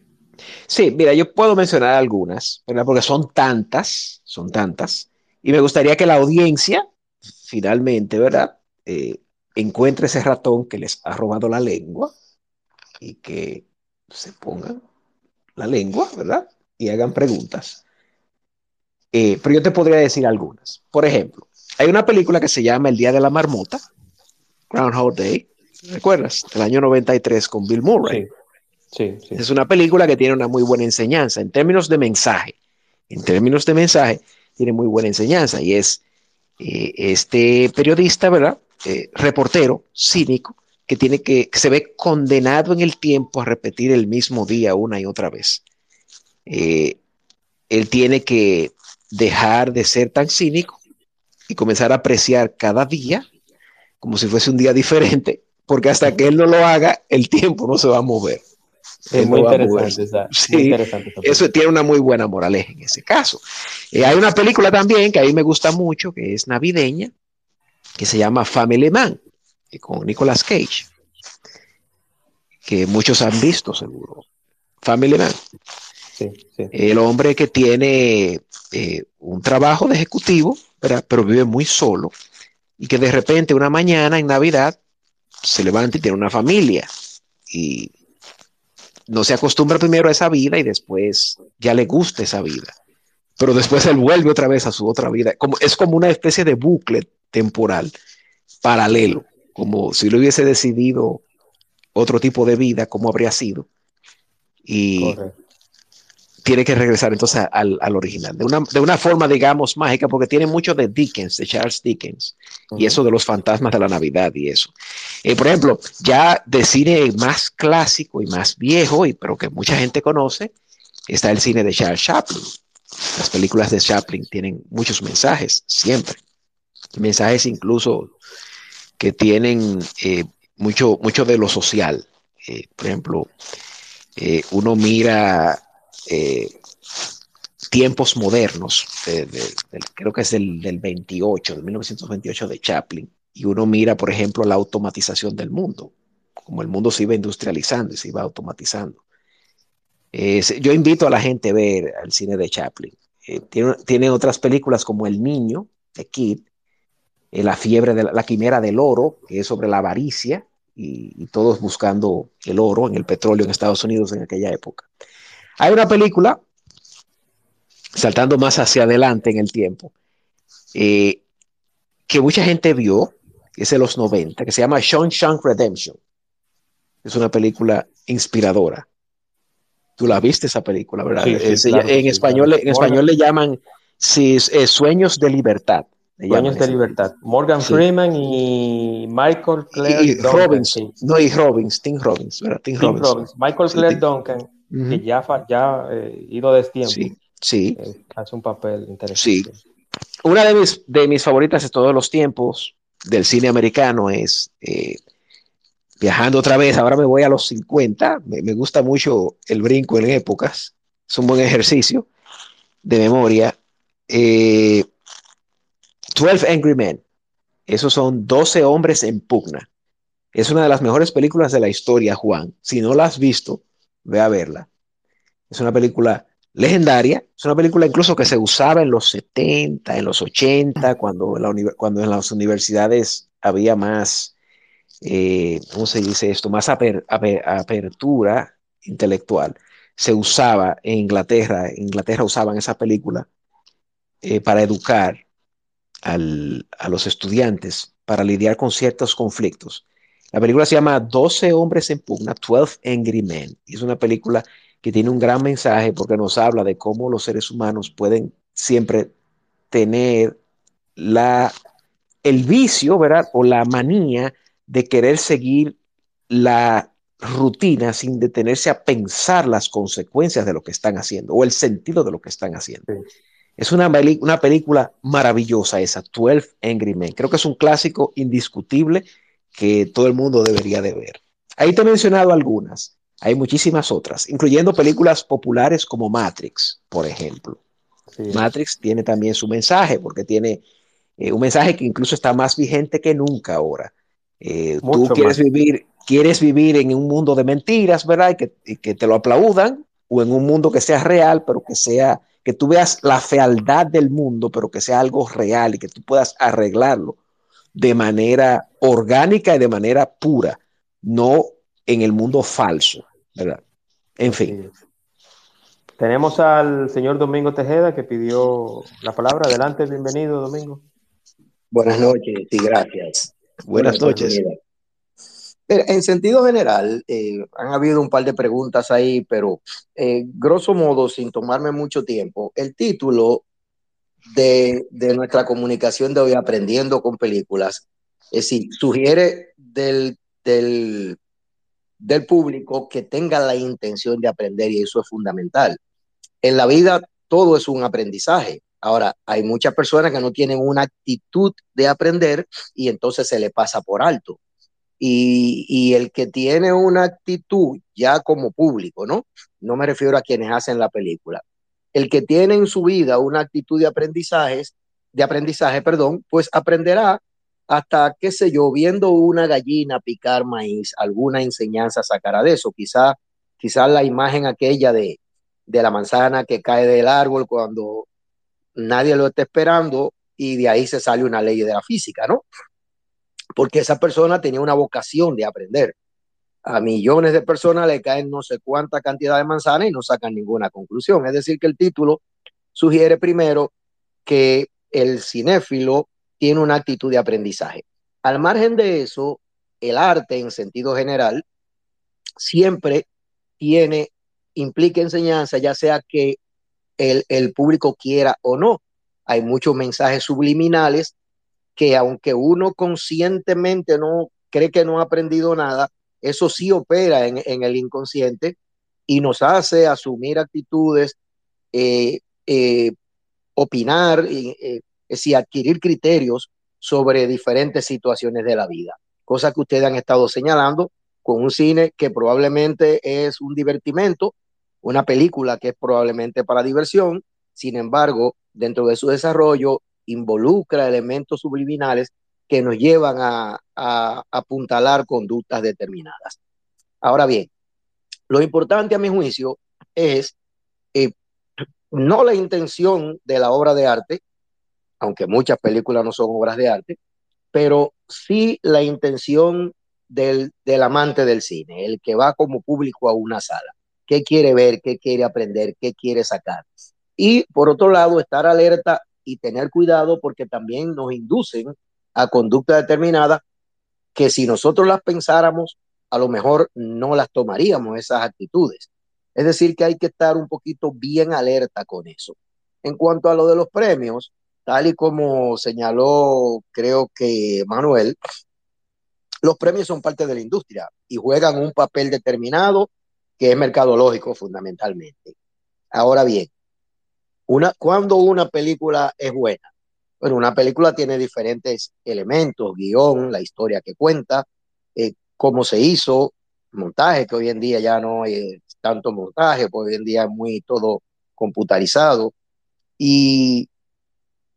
Sí, mira, yo puedo mencionar algunas, ¿verdad? Porque son tantas, son tantas, y me gustaría que la audiencia, finalmente, ¿verdad? Eh, encuentre ese ratón que les ha robado la lengua y que se pongan la lengua, ¿verdad? Y hagan preguntas. Eh, pero yo te podría decir algunas. Por ejemplo, hay una película que se llama El Día de la Marmota, Groundhog Day, ¿recuerdas? El año 93 con Bill Murray. Es una película que tiene una muy buena enseñanza en términos de mensaje. En términos de mensaje, tiene muy buena enseñanza y es eh, este periodista, ¿verdad? Eh, reportero, cínico, que tiene que, se ve condenado en el tiempo a repetir el mismo día una y otra vez. Eh, él tiene que dejar de ser tan cínico y comenzar a apreciar cada día como si fuese un día diferente, porque hasta que él no lo haga, el tiempo no se va a mover. Es muy, interesante, Eso tiene una muy buena moraleja en ese caso. Eh, hay una película también que a mí me gusta mucho, que es navideña, que se llama Family Man, con Nicolas Cage, que muchos han visto seguro. Family Man. El hombre que tiene eh, un trabajo de ejecutivo, pero vive muy solo y que de repente una mañana en Navidad se levanta y tiene una familia y no se acostumbra primero a esa vida y después ya le gusta esa vida. Pero después él vuelve otra vez a su otra vida. Como, es como una especie de bucle temporal paralelo, como si lo hubiese decidido otro tipo de vida, como habría sido. Y, tiene que regresar entonces al, original, de una, de una, forma, digamos, mágica, porque tiene mucho de Dickens, de Charles Dickens, y eso de los fantasmas de la Navidad y eso. Eh, por ejemplo, ya de cine más clásico y más viejo, y, pero que mucha gente conoce, está el cine de Charles Chaplin. Las películas de Chaplin tienen muchos mensajes, siempre. Mensajes incluso que tienen eh, mucho, mucho de lo social. Eh, por ejemplo, uno mira eh, tiempos modernos, creo que es del, del 28, de 1928 de Chaplin, y uno mira, por ejemplo, la automatización del mundo, como el mundo se iba industrializando y se iba automatizando. yo invito a la gente a ver el cine de Chaplin. Eh, tiene, otras películas como El Niño, de Kid, eh, La fiebre de la, quimera del oro, que es sobre la avaricia y, y, todos buscando el oro en el petróleo en Estados Unidos en aquella época. Hay una película, saltando más hacia adelante en el tiempo, eh, que mucha gente vio, que es de los 90, que se llama Shawshank Redemption. Es una película inspiradora. Tú la viste esa película, ¿verdad? en, español, en español le llaman Sueños de Libertad. Sueños de Libertad. Morgan Freeman y Michael Clare y, Robbins. No, y Robbins, Tim Robbins, ¿verdad? Tim, Robbins. Michael Clare Duncan que ya, ya eh, ido de tiempo. Sí, sí. Eh, hace un papel interesante. Sí. Una de mis, de mis favoritas de todos los tiempos del cine americano es eh, Viajando otra vez, ahora me voy a los 50, me, gusta mucho el brinco en épocas, es un buen ejercicio de memoria. 12 Angry Men, esos son 12 hombres en pugna. Es una de las mejores películas de la historia, Juan. Si no la has visto, ve a verla. Es una película legendaria, es una película incluso que se usaba en los 70, en los 80, cuando, en, cuando en las universidades había más, eh, ¿cómo se dice esto? Más apertura intelectual. Se usaba en Inglaterra, en Inglaterra usaban esa película eh, para educar a los estudiantes, para lidiar con ciertos conflictos. La película se llama 12 hombres en pugna, 12 Angry Men. Es una película que tiene un gran mensaje porque nos habla de cómo los seres humanos pueden siempre tener la, el vicio, ¿verdad? O la manía de querer seguir la rutina sin detenerse a pensar las consecuencias de lo que están haciendo o el sentido de lo que están haciendo. Sí. Es una, una, película maravillosa esa, 12 Angry Men. Creo que es un clásico indiscutible que todo el mundo debería de ver. Ahí te he mencionado algunas, hay muchísimas otras, incluyendo películas populares como Matrix, por ejemplo. Sí. Matrix tiene también su mensaje, porque tiene eh, un mensaje que incluso está más vigente que nunca ahora. Eh, tú quieres más. vivir, quieres vivir en un mundo de mentiras, ¿verdad? Y que, y que, te lo aplaudan, o en un mundo que sea real, pero que sea, que tú veas la fealdad del mundo, pero que sea algo real y que tú puedas arreglarlo de manera orgánica y de manera pura, no en el mundo falso, ¿verdad? En fin. Tenemos al señor Domingo Tejeda que pidió la palabra. Adelante, bienvenido, Domingo. Buenas noches y gracias. Buenas noches. En sentido general, eh, han habido un par de preguntas ahí, pero eh, grosso modo, sin tomarme mucho tiempo, el título de, de, nuestra comunicación de hoy, Aprendiendo con Películas, es decir, sugiere del, del, del público que tenga la intención de aprender y eso es fundamental. En la vida todo es un aprendizaje. Ahora, hay muchas personas que no tienen una actitud de aprender y entonces se le pasa por alto. Y, y, el que tiene una actitud ya como público, ¿no? No me refiero a quienes hacen la película. El que tiene en su vida una actitud de aprendizajes, de aprendizaje, perdón, pues aprenderá hasta, qué sé yo, viendo una gallina picar maíz, alguna enseñanza sacará de eso. Quizá, quizá la imagen aquella de, de la manzana que cae del árbol cuando nadie lo está esperando y de ahí se sale una ley de la física, ¿no? Porque esa persona tenía una vocación de aprender. A millones de personas le caen no sé cuánta cantidad de manzanas y no sacan ninguna conclusión. Es decir, que el título sugiere primero que el cinéfilo tiene una actitud de aprendizaje. Al margen de eso, el arte en sentido general siempre tiene, implica enseñanza, ya sea que el, el público quiera o no. Hay muchos mensajes subliminales que aunque uno conscientemente no cree que no ha aprendido nada, eso sí opera en, el inconsciente y nos hace asumir actitudes, eh, eh, opinar, eh, es decir, adquirir criterios sobre diferentes situaciones de la vida. Cosa que ustedes han estado señalando con un cine que probablemente es un divertimento, una película que es probablemente para diversión, sin embargo, dentro de su desarrollo involucra elementos subliminales que nos llevan a, apuntalar conductas determinadas. Ahora bien, lo importante a mi juicio es eh, no la intención de la obra de arte, aunque muchas películas no son obras de arte, pero sí la intención del amante del cine, el que va como público a una sala qué quiere ver, qué quiere aprender, qué quiere sacar. Y por otro lado, estar alerta y tener cuidado porque también nos inducen a conducta determinada que si nosotros las pensáramos, a lo mejor no las tomaríamos esas actitudes. Es decir, que hay que estar un poquito bien alerta con eso. En cuanto a lo de los premios, tal y como señaló, creo que Manuel, los premios son parte de la industria y juegan un papel determinado que es mercadológico fundamentalmente. Ahora bien, una, cuando una película es buena, bueno, una película tiene diferentes elementos, guion, la historia que cuenta, eh, cómo se hizo, montaje, que hoy en día ya no hay tanto montaje, pues hoy en día es muy todo computarizado, y,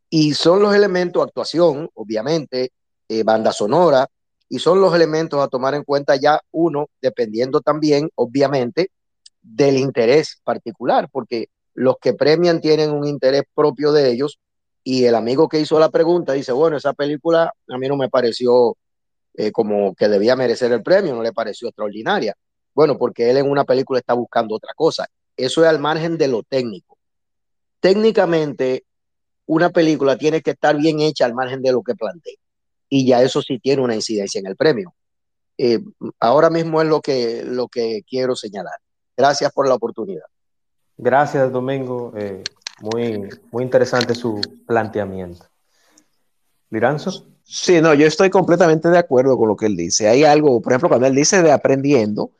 y son los elementos, actuación, obviamente, eh, banda sonora, y son los elementos a tomar en cuenta ya uno, dependiendo también, obviamente, del interés particular, porque los que premian tienen un interés propio de ellos y el amigo que hizo la pregunta dice, bueno, esa película a mí no me pareció eh, como que debía merecer el premio, no le pareció extraordinaria. Bueno, porque él en una película está buscando otra cosa. Eso es al margen de lo técnico. Técnicamente, una película tiene que estar bien hecha al margen de lo que plantea y ya eso sí tiene una incidencia en el premio. eh, ahora mismo es lo que, lo que quiero señalar. Gracias por la oportunidad. Gracias, Domingo. Eh, muy, muy interesante su planteamiento. ¿Liranzo? Sí, no, yo estoy completamente de acuerdo con lo que él dice. Hay algo, por ejemplo, cuando él dice de aprendiendo,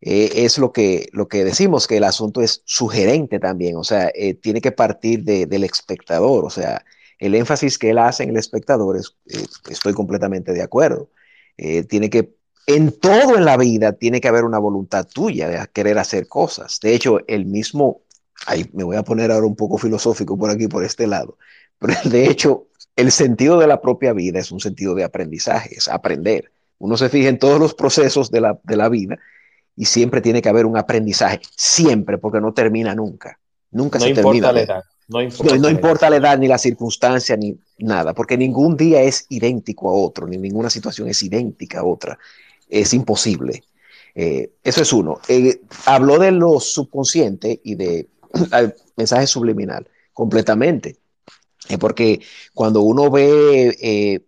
eh, es lo que, lo que decimos, que el asunto es sugerente también, o sea, eh, tiene que partir de, del espectador, o sea, el énfasis que él hace en el espectador, es, eh, estoy completamente de acuerdo. tiene que, en todo en la vida, tiene que haber una voluntad tuya de querer hacer cosas. De hecho, el mismo, ahí me voy a poner ahora un poco filosófico por aquí, por este lado, pero de hecho, el sentido de la propia vida es un sentido de aprendizaje, es aprender. Uno se fija en todos los procesos de la, de la vida y siempre tiene que haber un aprendizaje, siempre, porque no termina nunca. Nunca no se termina. La edad, no importa, no, no importa la edad, ni la circunstancia, ni nada, porque ningún día es idéntico a otro, ni ninguna situación es idéntica a otra. Es imposible. Eh, eso es uno. Eh, habló de lo subconsciente y de mensaje subliminal, completamente. Eh, porque cuando uno ve, eh,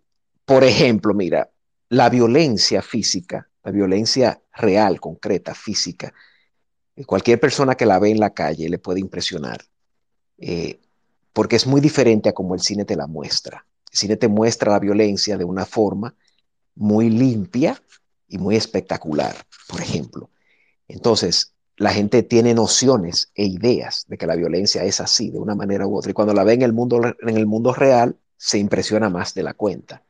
por ejemplo, mira, la violencia física, la violencia real, concreta, física, eh, cualquier persona que la ve en la calle le puede impresionar, porque es muy diferente a como el cine te la muestra. El cine te muestra la violencia de una forma muy limpia y muy espectacular, por ejemplo. Entonces, la gente tiene nociones e ideas de que la violencia es así, de una manera u otra. Y cuando la ve en el mundo, en el mundo real, se impresiona más de la cuenta.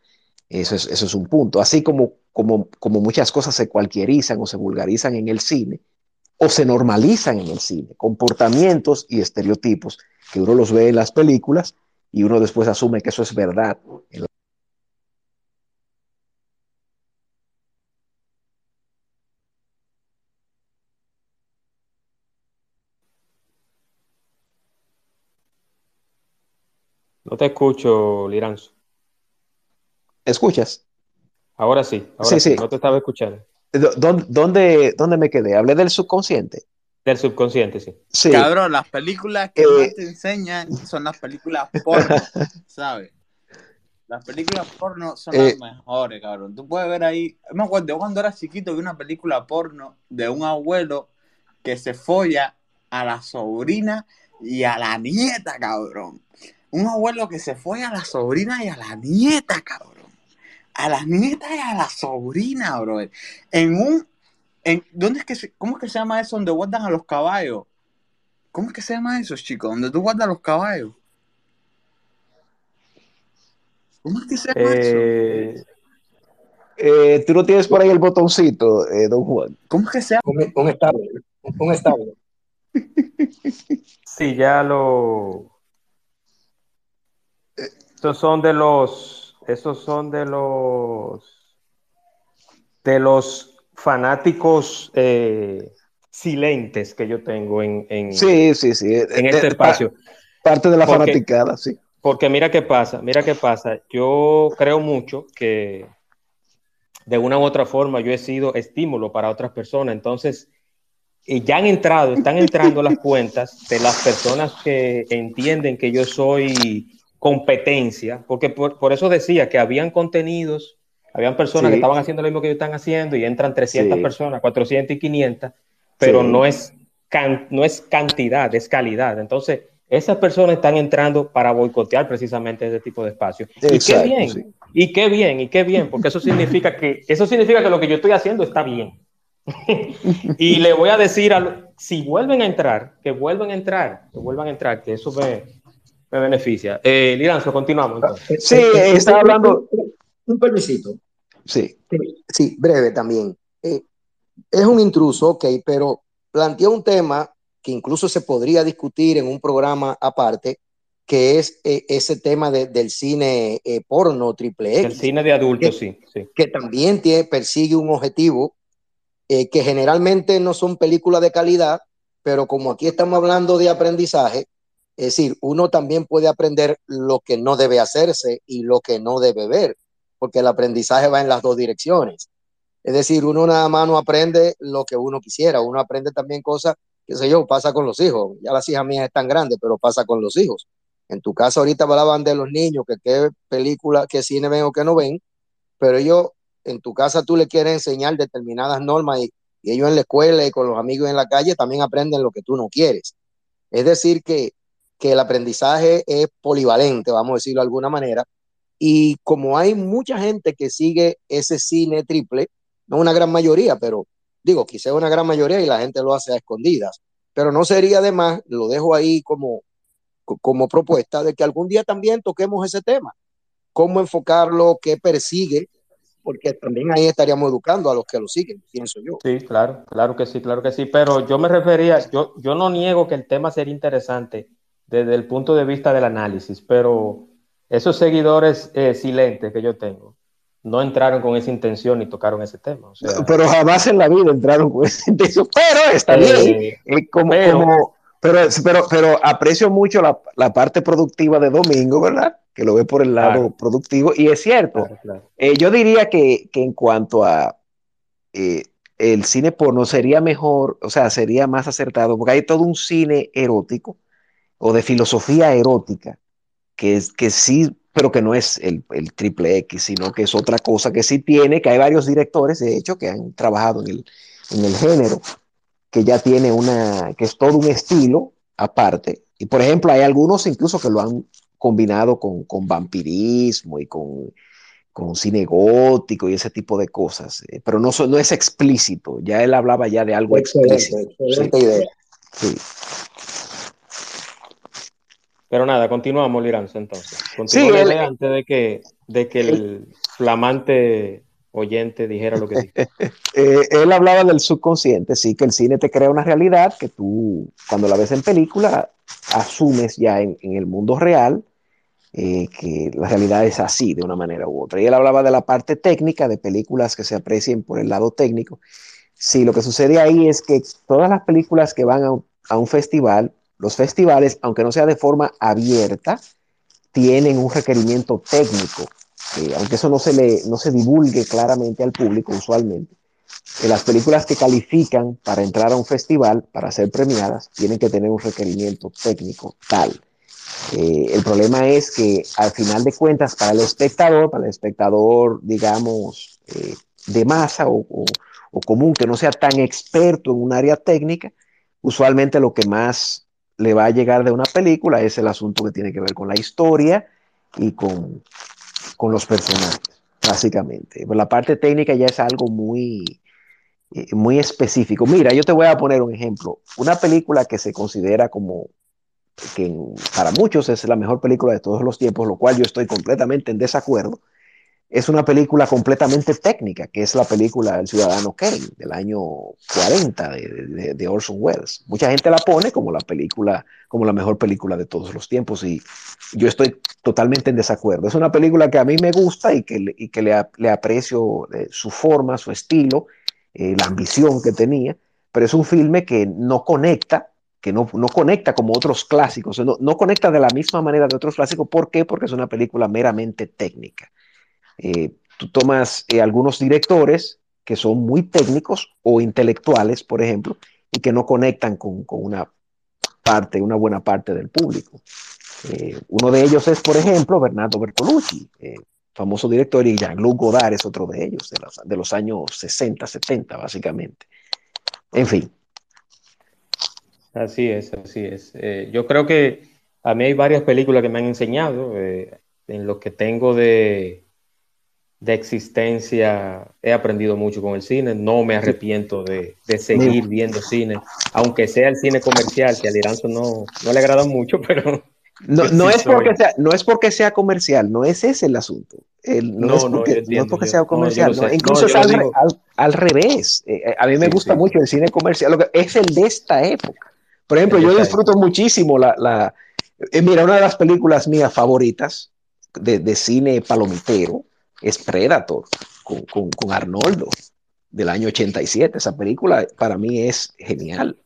Eso es, eso es un punto. Así como, como, como muchas cosas se cualquierizan o se vulgarizan en el cine, o se normalizan en el cine, comportamientos y estereotipos que uno los ve en las películas y uno después asume que eso es verdad No te escucho, Liranzo. ¿Escuchas? Ahora sí, ahora Sí, sí, sí. no te estaba escuchando. ¿Dó- ¿Dónde, dónde me quedé? Hablé del subconsciente. Del subconsciente, sí. Sí. Cabrón, las películas que Eh. más te enseñan son las películas porno, ¿sabes? Las películas porno son Eh. las mejores, cabrón. Tú puedes ver ahí. Me acuerdo yo cuando era chiquito vi una película porno de un abuelo que se folla a la sobrina y a la nieta, cabrón. Un abuelo que se folla a la sobrina y a la nieta, cabrón. A la nieta y a la sobrina, bro. En un. En, ¿dónde es que se, ¿Cómo es que se llama eso donde guardan a los caballos? ¿Cómo es que se llama eso, chicos? Donde tú guardas los caballos. ¿Cómo es que se llama eso? Eh, Eh, tú no tienes por ahí el botoncito, eh, don Juan. ¿Cómo es que se llama? Un, un establo, un establo. sí, ya lo. Estos son de los. Esos son de los. De los fanáticos eh, silentes que yo tengo en, en, Sí, sí, sí. en Eh, este eh, espacio. pa- parte de la Porque- fanaticada, sí. Porque mira qué pasa, mira qué pasa. Yo creo mucho que de una u otra forma yo he sido estímulo para otras personas. Entonces, y ya han entrado, están entrando las cuentas de las personas que entienden que yo soy competencia, porque por, por eso decía que habían contenidos, habían personas Sí. que estaban haciendo lo mismo que ellos están haciendo y entran 300 Sí. personas, 400 y 500, pero Sí. no, es can- no es cantidad, es calidad. Entonces, esas personas están entrando para boicotear precisamente ese tipo de espacios. y qué bien, y qué bien, y qué bien, porque eso significa que, eso significa que lo que yo estoy haciendo está bien. y le voy a decir, a lo- si vuelven a entrar, que vuelvan a entrar, que vuelvan a entrar, que eso me, me beneficia. Eh, Liranzo, continuamos. entonces. Sí, eh, estaba hablando. Un permisito. Sí, Sí, breve también. Eh, es un intruso, ok, pero plantea un tema que incluso se podría discutir en un programa aparte, que es eh, ese tema de- del cine eh, porno triple El X, cine de adultos, sí, sí. que también tiene, persigue un objetivo, eh, que generalmente no son películas de calidad, pero como aquí estamos hablando de aprendizaje, es decir, uno también puede aprender lo que no debe hacerse y lo que no debe ver, porque el aprendizaje va en las dos direcciones. Es decir, uno nada más no aprende lo que uno quisiera, uno aprende también cosas, qué sé yo, pasa con los hijos. Ya las hijas mías están grandes, pero pasa con los hijos. En tu casa ahorita hablaban de los niños, que qué película, qué cine ven o qué no ven, pero ellos en tu casa tú le quieres enseñar determinadas normas y, y ellos en la escuela y con los amigos en la calle también aprenden lo que tú no quieres. Es decir, que, que el aprendizaje es polivalente, vamos a decirlo de alguna manera, y como hay mucha gente que sigue ese cine triple, no una gran mayoría, pero digo, quizá una gran mayoría y la gente lo hace a escondidas, pero no sería de más, lo dejo ahí como, como propuesta de que algún día también toquemos ese tema, cómo enfocarlo, qué persigue, porque también ahí estaríamos educando a los que lo siguen, pienso yo. Sí, claro, claro que sí, claro que sí, pero yo me refería, yo, yo no niego que el tema sería interesante desde el punto de vista del análisis, pero esos seguidores eh, silentes que yo tengo no entraron con esa intención ni tocaron ese tema. O sea, pero jamás en la vida entraron con esa intención. Pero está Eh, bien. eh, como, pero- como- pero, pero, pero aprecio mucho la, la parte productiva de Domingo, ¿verdad? Que lo ve por el lado Claro. productivo. Y es cierto. claro, claro. Eh, yo diría que, que en cuanto a eh, el cine porno sería mejor, o sea, sería más acertado, porque hay todo un cine erótico o de filosofía erótica, que, es, que sí, pero que no es el, el triple X, sino que es otra cosa que sí tiene, que hay varios directores, de hecho, que han trabajado en el, en el género, que ya tiene una, que es todo un estilo aparte. Y por ejemplo, hay algunos incluso que lo han combinado con, con vampirismo y con, con cine gótico y ese tipo de cosas, eh, pero no, no es explícito, ya él hablaba ya de algo Excelente, explícito. excelente Sí, idea. sí. Pero nada, continuamos, Liranzo, entonces. Continúa Sí, idea antes de que, de que el flamante oyente dijera lo que dijo. Eh, él hablaba del subconsciente, sí, que el cine te crea una realidad que tú, cuando la ves en película, asumes ya en, en el mundo real eh, que la realidad es así de una manera u otra. Y él hablaba de la parte técnica, de películas que se aprecien por el lado técnico. Sí, lo que sucede ahí es que todas las películas que van a a un festival, los festivales, aunque no sea de forma abierta, tienen un requerimiento técnico, eh, aunque eso no se, le, no se divulgue claramente al público usualmente. que las películas que califican para entrar a un festival, para ser premiadas, tienen que tener un requerimiento técnico tal. Eh, el problema es que al final de cuentas, para el espectador, para el espectador, digamos, eh, de masa o, o, común, que no sea tan experto en un área técnica, usualmente lo que más le va a llegar de una película es el asunto que tiene que ver con la historia y con, con los personajes, básicamente. Pero la parte técnica ya es algo muy, eh, muy específico. Mira, yo te voy a poner un ejemplo. Una película que se considera como que para muchos es la mejor película de todos los tiempos, lo cual yo estoy completamente en desacuerdo, es una película completamente técnica, que es la película El Ciudadano Kane, del año 40 de, de, de, Orson Welles. Mucha gente la pone como la película, como la mejor película de todos los tiempos y yo estoy totalmente en desacuerdo. Es una película que a mí me gusta y que, y que le, le, aprecio eh, su forma, su estilo, eh, la ambición que tenía, pero es un filme que no conecta que no, no, conecta como otros clásicos, no, no, conecta de la misma manera de otros clásicos. ¿Por qué? Porque es una película meramente técnica. Eh, tú tomas eh, algunos directores que son muy técnicos o intelectuales, por ejemplo, y que no conectan con, con una parte, una buena parte del público. Eh, uno de ellos es, por ejemplo, Bernardo Bertolucci, eh, famoso director, y Jean-Luc Godard es otro de ellos, de los, de los años 60, 70, básicamente. En fin, Así es, así es. Eh, yo creo que a mí hay varias películas que me han enseñado, eh, en lo que tengo de, de, existencia, he aprendido mucho con el cine, no me arrepiento de, de seguir viendo cine, aunque sea el cine comercial, que a Liranzo no, no le agrada mucho, pero... No, no, sí es porque sea, no es porque sea comercial, no es ese el asunto. El, no, no, es porque, no, entiendo, es porque yo, sea comercial, no, incluso es al, al, al, revés. Eh, a mí me sí, gusta sí. mucho el cine comercial, lo que es el de esta época. Por ejemplo, yo disfruto muchísimo la, la eh, mira, una de las películas mías favoritas de, de cine palomitero es Predator, con, con, con, Arnoldo, del año 87. Esa película para mí es genial,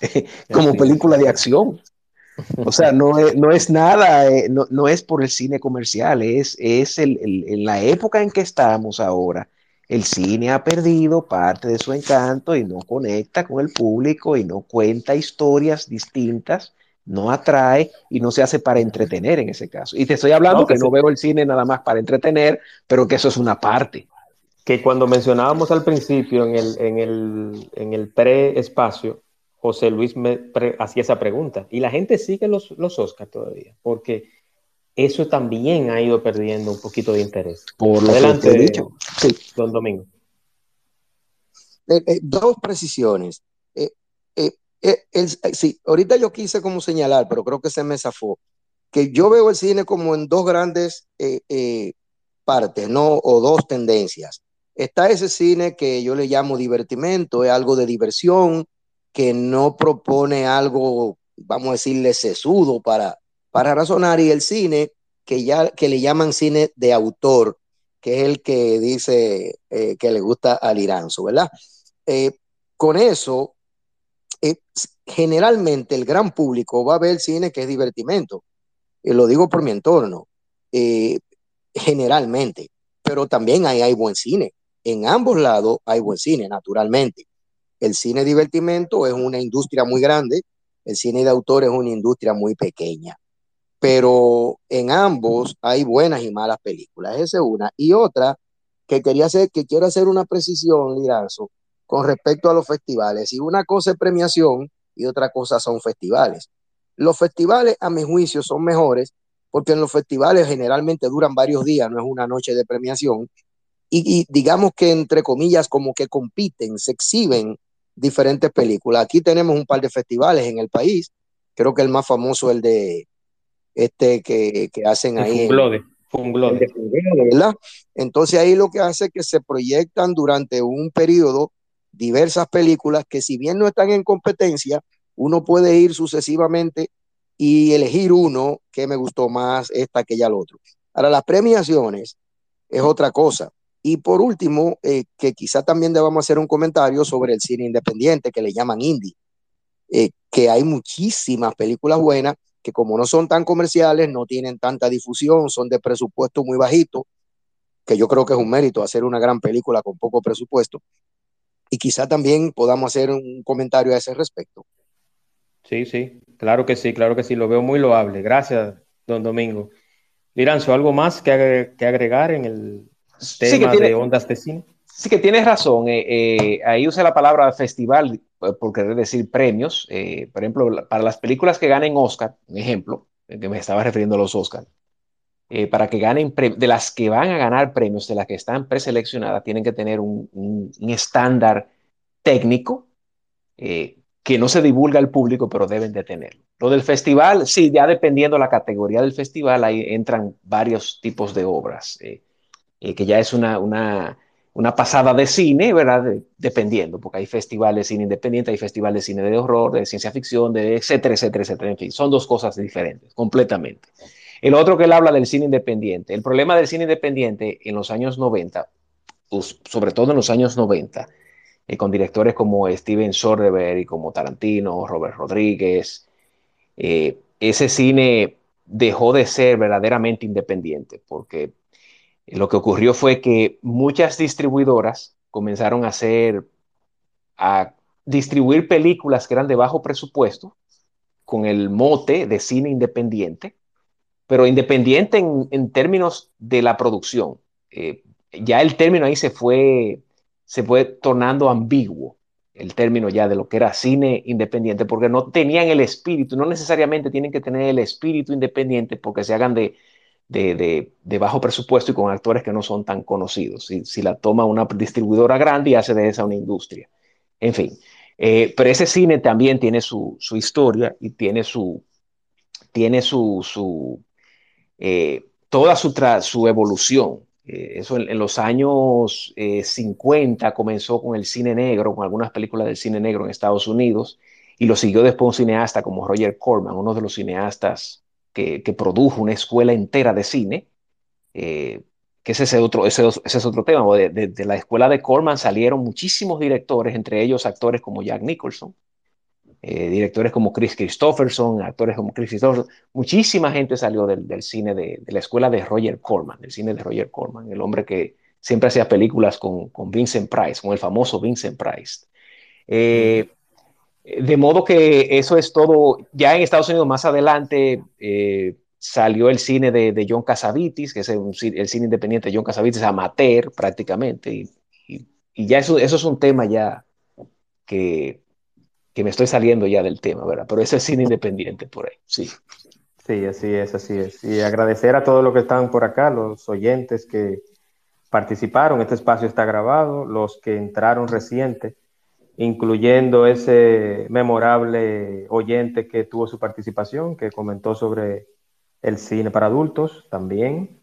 como película de acción. O sea, no es, no es nada, eh, no, no, es por el cine comercial, es, es el, el, en la época en que estamos ahora. El cine ha perdido parte de su encanto y no conecta con el público y no cuenta historias distintas, no atrae y no se hace para entretener en ese caso. Y te estoy hablando no, que, que no veo el cine nada más para entretener, pero que eso es una parte. que cuando mencionábamos al principio en el, en el, en el pre-espacio, José Luis me hacía esa pregunta. Y la gente sigue los, los Oscars todavía, porque eso también ha ido perdiendo un poquito de interés. Por lo Adelante, que he dicho. Sí. Don Domingo. Eh, eh, dos precisiones. Eh, sí, ahorita yo quise como señalar, pero creo que se me zafó, que yo veo el cine como en dos grandes partes, ¿no? O dos tendencias. Está ese cine que yo le llamo divertimento, es algo de diversión, que no propone algo, vamos a decirle, sesudo para, para razonar, y el cine que, ya, que le llaman cine de autor, que es el que dice eh, que le gusta al Iranzo, ¿verdad? Eh, con eso, eh, generalmente el gran público va a ver cine que es divertimento. Y lo digo por mi entorno, generalmente, pero también hay, hay buen cine en ambos lados hay buen cine, naturalmente. El cine divertimento es una industria muy grande, el cine de autor es una industria muy pequeña. Pero en ambos hay buenas y malas películas. Esa es una. Y otra que quería hacer, que quiero hacer una precisión, Liranzo, con respecto a los festivales. Y una cosa es premiación y otra cosa son festivales. Los festivales, a mi juicio, son mejores porque en los festivales generalmente duran varios días, no es una noche de premiación, y, digamos que entre comillas como que compiten, se exhiben diferentes películas. Aquí tenemos un par de festivales en el país, creo que el más famoso es el de este que, que hacen ahí. Funglode. ¿verdad? Entonces ahí lo que hace es que se proyectan durante un periodo diversas películas que si bien no están en competencia, uno puede ir sucesivamente y elegir uno que me gustó más, esta que ya el otro. Ahora, las premiaciones es otra cosa. Y por último, eh, que quizá también debamos hacer un comentario sobre el cine independiente que le llaman indie, eh, que hay muchísimas películas buenas que como no son tan comerciales, no tienen tanta difusión, son de presupuesto muy bajito, que yo creo que es un mérito hacer una gran película con poco presupuesto. Y quizá también podamos hacer un comentario a ese respecto. Sí, sí, claro que sí, claro que sí, lo veo muy loable. Gracias, don Domingo. Liranzo, ¿algo más que agregar en el, sí que tiene, de ondas de cine. Sí que tienes razón. Eh, eh, ahí usa la palabra festival eh, por querer decir premios. por ejemplo, para las películas que ganen Oscar, un ejemplo, que me estaba refiriendo a los Oscar, para que ganen, de las que van a ganar premios, de las que están preseleccionadas, tienen que tener un, estándar técnico que no se divulga al público, pero deben de tenerlo. Lo del festival, sí, ya dependiendo la categoría del festival, ahí entran varios tipos de obras. Eh, que ya es una, una, una, pasada de cine, ¿verdad? dependiendo, porque hay festivales de cine independiente, hay festivales de cine de horror, de ciencia ficción, de etcétera, etcétera, etcétera. En fin, son dos cosas diferentes, completamente. El otro que él habla del cine independiente. El problema del cine independiente en los años 90, pues, sobre todo en los años 90, eh, con directores como Steven Soderbergh y como Tarantino, Robert Rodríguez, eh, ese cine dejó de ser verdaderamente independiente, porque lo que ocurrió fue que muchas distribuidoras comenzaron a hacer, a distribuir películas que eran de bajo presupuesto con el mote de cine independiente, pero independiente en, términos de la producción. Eh, ya el término ahí se fue, se fue tornando ambiguo, el término ya de lo que era cine independiente, porque no tenían el espíritu, no necesariamente tienen que tener el espíritu independiente porque se hagan de de, bajo presupuesto y con actores que no son tan conocidos. Si, si, la toma una distribuidora grande y hace de esa una industria. En fin, eh, pero ese cine también tiene su, historia y tiene su, tiene su, su eh, toda su, su evolución. Eh, eso en, los años 50 comenzó con el cine negro, con algunas películas del cine negro en Estados Unidos, y lo siguió después un cineasta como Roger Corman, uno de los cineastas que, produjo una escuela entera de cine, eh, que ese es otro, ese, es otro tema. De, la escuela de Corman salieron muchísimos directores, entre ellos actores como Jack Nicholson, eh, directores como Chris Christopherson, actores como Chris Christopherson. Muchísima gente salió del, cine de, la escuela de Roger Corman, del cine de Roger Corman, el hombre que siempre hacía películas con, Vincent Price, con el famoso Vincent Price. Eh, de modo que eso es todo. Ya en Estados Unidos más adelante, eh, salió el cine de, John Casavitis, que es el, cine independiente de John Casavitis, amateur prácticamente, y, ya eso es un tema ya que, que me estoy saliendo ya del tema, ¿verdad? Pero ese es cine independiente por ahí, sí. Sí, así es, así es. Y agradecer a todos los que están por acá, los oyentes que participaron. Este espacio está grabado, los que entraron reciente, incluyendo ese memorable oyente que tuvo su participación, que comentó sobre el cine para adultos también.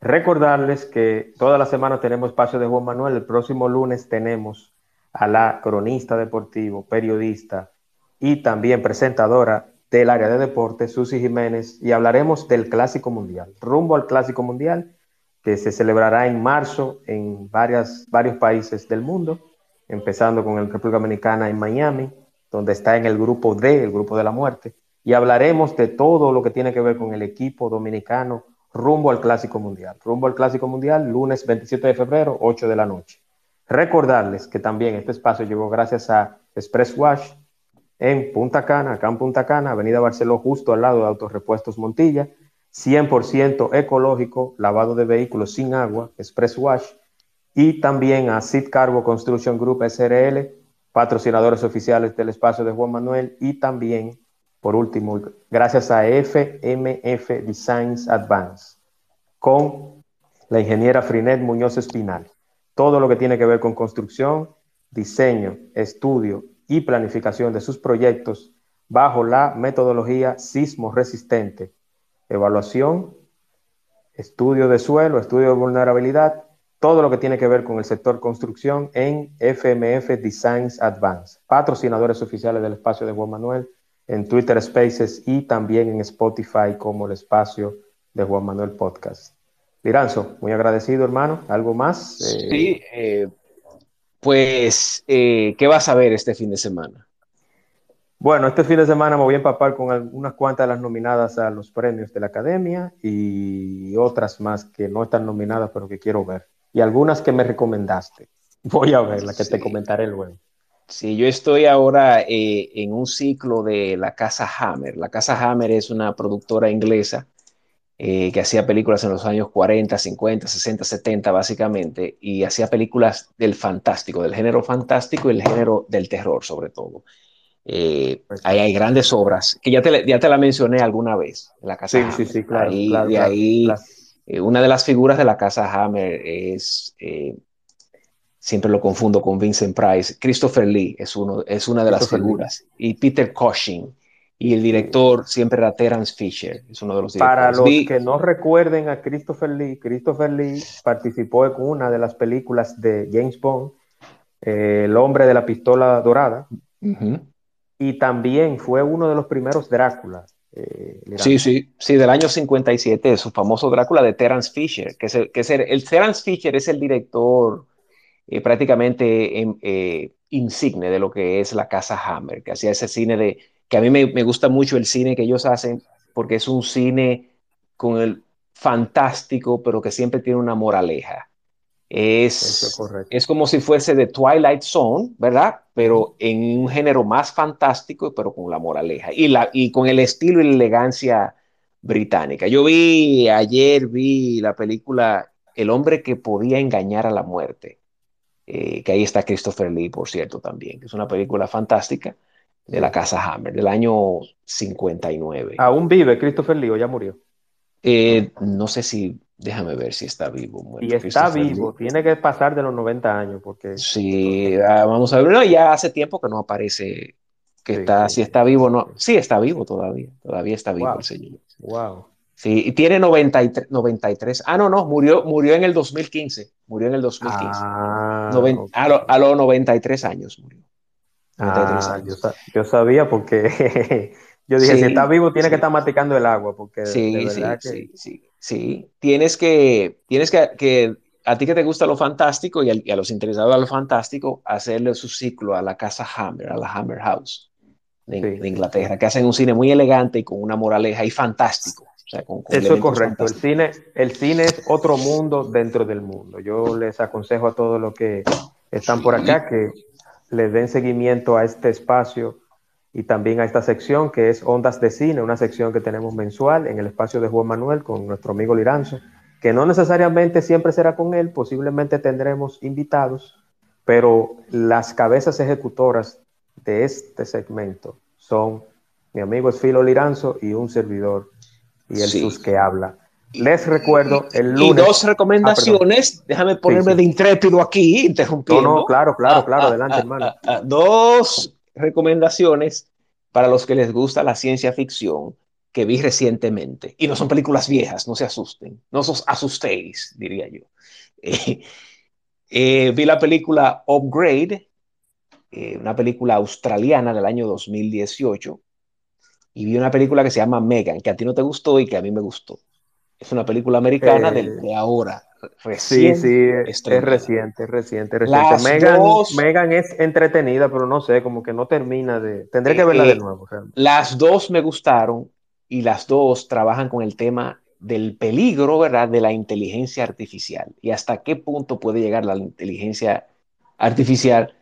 Recordarles que toda la semana tenemos espacio de Juan Manuel. El próximo lunes tenemos a la cronista deportivo, periodista y también presentadora del área de deportes, Susi Jiménez, y hablaremos del Clásico Mundial, rumbo al Clásico Mundial, que se celebrará en marzo en varias, varios países del mundo, empezando con el República Dominicana en Miami, donde está en el grupo D, el grupo de la muerte, y hablaremos de todo lo que tiene que ver con el equipo dominicano rumbo al Clásico Mundial. Rumbo al Clásico Mundial, lunes 27 de febrero, 8 de la noche. Recordarles que también este espacio llegó gracias a Express Wash, en Punta Cana, acá Punta Cana, Avenida Barceló, justo al lado de Autorepuestos Montilla, 100% ecológico, lavado de vehículos sin agua, Express Wash, y también a Sid Cargo Construction Group SRL, patrocinadores oficiales del espacio de Juan Manuel, y también, por último, gracias a FMF Designs Advance, con la ingeniera Frinet Muñoz Espinal. Todo lo que tiene que ver con construcción, diseño, estudio y planificación de sus proyectos bajo la metodología sismo resistente, evaluación, estudio de suelo, estudio de vulnerabilidad, todo lo que tiene que ver con el sector construcción en FMF Designs Advance, patrocinadores oficiales del espacio de Juan Manuel en Twitter Spaces y también en Spotify como el espacio de Juan Manuel Podcast. Liranzo, muy agradecido hermano, ¿algo más? Sí, eh, pues, eh, ¿qué vas a ver este fin de semana? Bueno, este fin de semana me voy a empapar con unas cuantas de las nominadas a los premios de la Academia y otras más que no están nominadas, pero que quiero ver. Y algunas que me recomendaste. Voy a ver, la que sí. te comentaré luego. Sí, yo estoy ahora eh, en un ciclo de la Casa Hammer. La Casa Hammer es una productora inglesa eh, que hacía películas en los años 40, 50, 60, 70 básicamente, y hacía películas del fantástico, del género fantástico y el género del terror sobre todo. Eh, ahí hay grandes obras, que ya te, ya te la mencioné alguna vez, en la Casa sí, Hammer. Sí, sí, claro. Ahí, claro, de ahí, claro. Eh, una de las figuras de la Casa Hammer es, eh, siempre lo confundo con Vincent Price, Christopher Lee es, uno, es una de las figuras, Lee. y Peter Cushing. Y el director siempre era Terence Fisher, es uno de los directores. Para los que no recuerden a Christopher Lee, Christopher Lee participó en una de las películas de James Bond, eh, El hombre de la pistola dorada, uh -huh. y también fue uno de los primeros Drácula. Eh, sí, sí, sí, del año 57, su famoso Drácula de Terence Fisher, que es el, que es el, el Terence Fisher es el director eh, prácticamente eh, insigne de lo que es la casa Hammer, que hacía ese cine de que a mí me, me, gusta mucho el cine que ellos hacen porque es un cine con el fantástico, pero que siempre tiene una moraleja. Es, es, es como si fuese de Twilight Zone, ¿verdad? Pero en un género más fantástico, pero con la moraleja y, la, y con el estilo y la elegancia británica. Yo vi, ayer vi la película El hombre que podía engañar a la muerte, eh, que ahí está Christopher Lee, por cierto, también, que es una película fantástica de la casa Hammer, del año 59. ¿Aún vive Christopher Lee o ya murió? Eh, no sé si, déjame ver si está vivo. Si está vivo, Lee. tiene que pasar de los 90 años, porque... Sí, ah, vamos a ver, no, ya hace tiempo que no aparece que sí, está, sí. si está vivo no, sí está vivo todavía, todavía está vivo wow. el señor. Wow. Sí, y tiene 93, 93, ah, no, no, murió, murió en el 2015, murió en el 2015. Ah, Noven, okay. a, lo, a los 93 años murió. Ah, yo, yo, sabía porque yo dije, sí, si está vivo tiene que estar maticando el agua, porque sí, de verdad sí, que... sí, sí, sí, tienes que, tienes que, que, a ti que te gusta lo fantástico y a, y a los interesados a lo fantástico, hacerle su ciclo a la casa Hammer, a la Hammer House de, Inglaterra, que hacen un cine muy elegante y con una moraleja y fantástico. O sea, con, con Eso es correcto. El cine, el cine es otro mundo dentro del mundo. Yo les aconsejo a todos los que están por acá que le den seguimiento a este espacio y también a esta sección que es Ondas de Cine, una sección que tenemos mensual en el espacio de Juan Manuel con nuestro amigo Liranzo, que no necesariamente siempre será con él, posiblemente tendremos invitados, pero las cabezas ejecutoras de este segmento son mi amigo Esfilo Liranzo y un servidor, y el sus que habla. Les recuerdo el lunes. Y dos recomendaciones. Ah, Déjame ponerme Sí, sí. de intrépido aquí, interrumpiendo. No, no, claro, claro, claro, Ah, adelante, ah, hermano. ah, ah, dos recomendaciones para los que les gusta la ciencia ficción que vi recientemente. Y no son películas viejas, no se asusten. No os asustéis, diría yo. Eh, eh, vi la película Upgrade, eh, una película australiana del año 2018. Y vi una película que se llama Megan, que a ti no te gustó y que a mí me gustó. Es una película americana Eh, de, de ahora. Sí, recién sí, es estrenada. reciente, es reciente, es reciente. Megan, dos- Megan es entretenida, pero no sé, como que no termina de... Tendré que Eh, verla eh, de nuevo. realmente. Las dos me gustaron y las dos trabajan con el tema del peligro, ¿verdad?, de la inteligencia artificial y hasta qué punto puede llegar la inteligencia artificial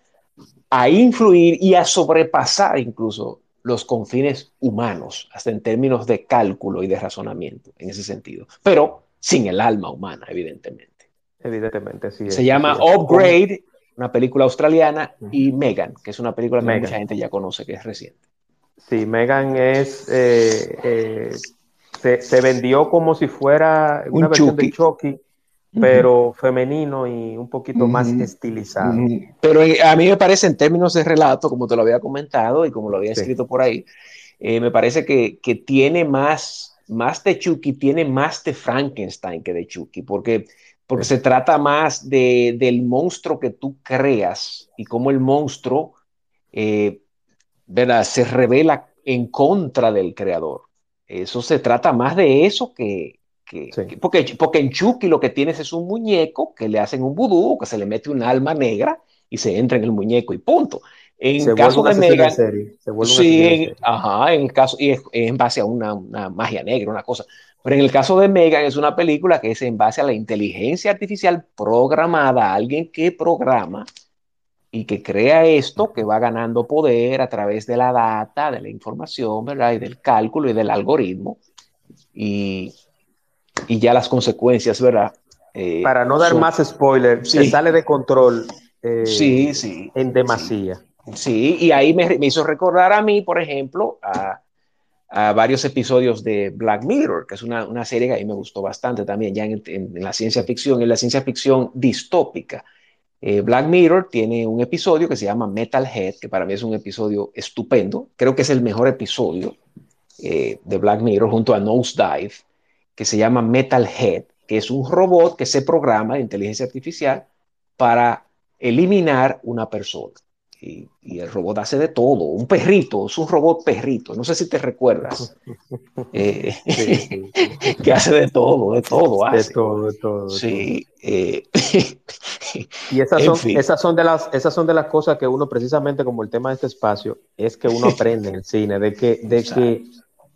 a influir y a sobrepasar incluso los confines humanos, hasta en términos de cálculo y de razonamiento, en ese sentido, pero sin el alma humana, evidentemente. Evidentemente, sí. es, Se llama sí. Upgrade, una película australiana, y Megan, que es una película que Megan. mucha gente ya conoce, que es reciente. Sí, Megan es... eh, eh, se, se vendió como si fuera una Un versión de Chucky. Pero femenino y un poquito más Ujú. estilizado. Mm, Pero eh, a mí me parece en términos de relato, como te lo había comentado y como lo había Sí. escrito por ahí, eh, me parece que, que tiene más, más de Chucky, tiene más de Frankenstein que de Chucky, porque, porque Sí. se trata más de, del monstruo que tú creas y cómo el monstruo eh, ¿verdad? se revela en contra del creador. Eso se trata más de eso que, que- Sí. que- porque, porque en Chucky lo que tienes es un muñeco que le hacen un vudú, que se le mete un alma negra y se entra en el muñeco y punto. En Se caso de Megan, serie. Se sí, en serie. ajá, en caso, y es, es en base a una, una magia negra, una cosa. Pero en el caso de Megan es una película que es en base a la inteligencia artificial programada, alguien que programa y que crea esto, que va ganando poder a través de la data, de la información, ¿verdad? Y del cálculo y del algoritmo. Y, y ya las consecuencias, ¿verdad? Eh, Para no dar son- más spoiler, se Sí. sale de control eh, Sí, sí. en demasía. Sí, y ahí me, me hizo recordar a mí, por ejemplo, a, a varios episodios de Black Mirror, que es una, una serie que a mí me gustó bastante también, ya en, en- en la ciencia ficción, en la ciencia ficción distópica. Eh, Black Mirror tiene un episodio que se llama Metalhead, que para mí es un episodio estupendo. Creo que es el mejor episodio eh, de Black Mirror junto a Nosedive, que se llama Metalhead, que es un robot que se programa de inteligencia artificial para eliminar una persona. Y, y el robot hace de todo, un perrito, es un robot perrito, no sé si te recuerdas, eh, Sí, sí, sí. que hace de todo, de todo De hace. todo, de todo. de todo. Sí, eh, Y esas son, fin. esas son de las, esas son de las cosas que uno, precisamente como el tema de este espacio, es que uno aprende en el cine, de que, de que,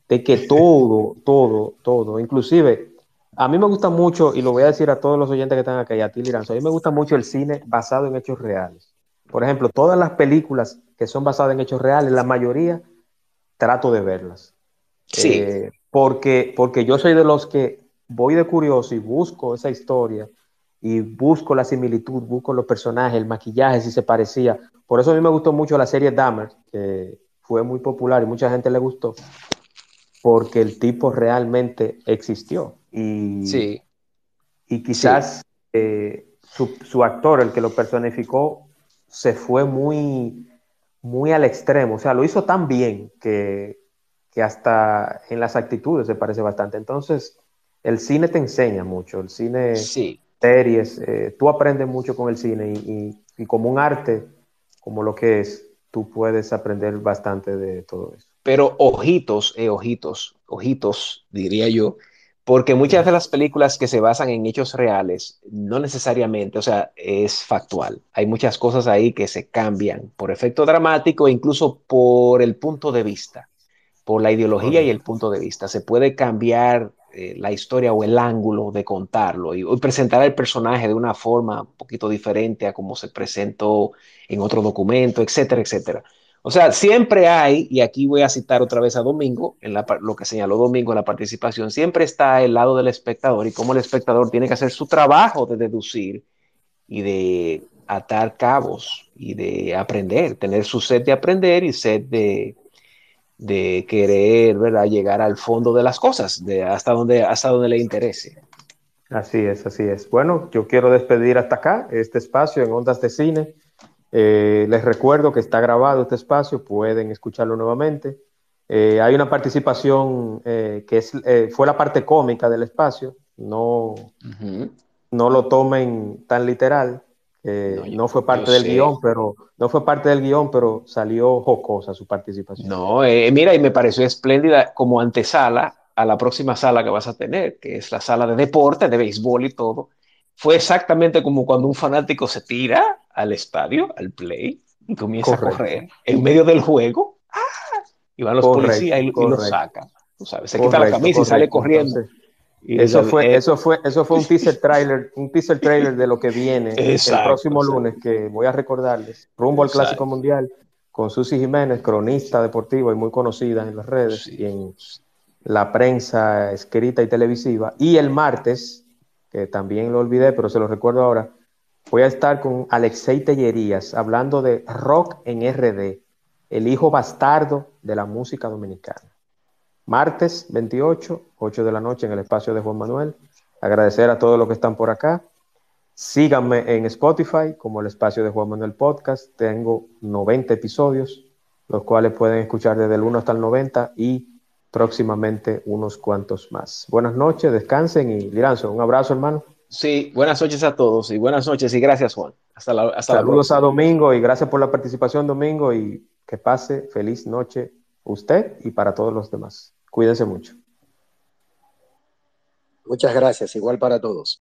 de que todo, todo, todo, inclusive, a mí me gusta mucho, y lo voy a decir a todos los oyentes que están acá y a ti, Liranzo, a mí me gusta mucho el cine basado en hechos reales. Por ejemplo, todas las películas que son basadas en hechos reales, la mayoría trato de verlas. sí, Eh, porque, porque yo soy de los que voy de curioso y busco esa historia y busco la similitud, busco los personajes, el maquillaje, si se parecía. Por eso a mí me gustó mucho la serie Dahmer, que fue muy popular y mucha gente le gustó, porque el tipo realmente existió. Y, sí, y quizás eh, su, su actor, el que lo personificó, se fue muy, muy al extremo. O sea, lo hizo tan bien que, que hasta en las actitudes se parece bastante. Entonces, el cine te enseña mucho. El cine, sí. series, eh, tú aprendes mucho con el cine y, y- y como un arte, como lo que es, tú puedes aprender bastante de todo eso. Pero ojitos, eh, ojitos, ojitos, diría yo, porque muchas de las películas que se basan en hechos reales, no necesariamente, o sea, es factual. Hay muchas cosas ahí que se cambian por efecto dramático e incluso por el punto de vista, por la ideología y el punto de vista. Se puede cambiar eh, la historia o el ángulo de contarlo y, y presentar al personaje de una forma un poquito diferente a como se presentó en otro documento, etcétera, etcétera. O sea, siempre hay, y aquí voy a citar otra vez a Domingo, en lo que señaló Domingo en la participación, siempre está el lado del espectador y cómo el espectador tiene que hacer su trabajo de deducir y de atar cabos y de aprender, tener su sed de aprender y sed de, de querer ¿verdad? llegar al fondo de las cosas, de hasta donde, hasta donde le interese. Así es, así es. Bueno, yo quiero despedir hasta acá este espacio en Ondas de Cine. Eh, les recuerdo que está grabado este espacio, pueden escucharlo nuevamente. Eh, hay una participación eh, que es, fue la parte cómica del espacio, no, no lo tomen tan literal. No, fue parte del guion, pero no fue parte del guion, pero salió jocosa su participación. No, mira, y me pareció espléndida como antesala a la próxima sala que vas a tener, que es la sala de deporte, de béisbol y todo fue exactamente como cuando un fanático se tira al estadio, al play, y comienza a correr en medio del juego. ¡ah! Y van los policías y, lo sacan. se quita la camisa y sale corriendo. Y eso, fue, eso, fue, eso fue un teaser trailer, un teaser trailer de lo que viene el próximo lunes, que voy a recordarles, rumbo al Clásico Mundial, con Susi Jiménez, cronista deportiva y muy conocida en las redes y en la prensa escrita y televisiva. Y el martes, también lo olvidé, pero se lo recuerdo ahora, voy a estar con Alexei Tellerías hablando de rock en RD, el hijo bastardo de la música dominicana. Martes 28, 8 de la noche en el espacio de Juan Manuel. Agradecer a todos los que están por acá. Síganme en Spotify como el espacio de Juan Manuel Podcast. Tengo 90 episodios, los cuales pueden escuchar desde el 1 hasta el 90 y próximamente unos cuantos más. Buenas noches, descansen y Liranzo, un abrazo hermano. Sí, buenas noches a todos y buenas noches y gracias Juan. Hasta la, hasta Saludos a Domingo y gracias por la participación Domingo y que pase feliz noche usted y para todos los demás. Cuídense mucho. Muchas gracias, igual para todos.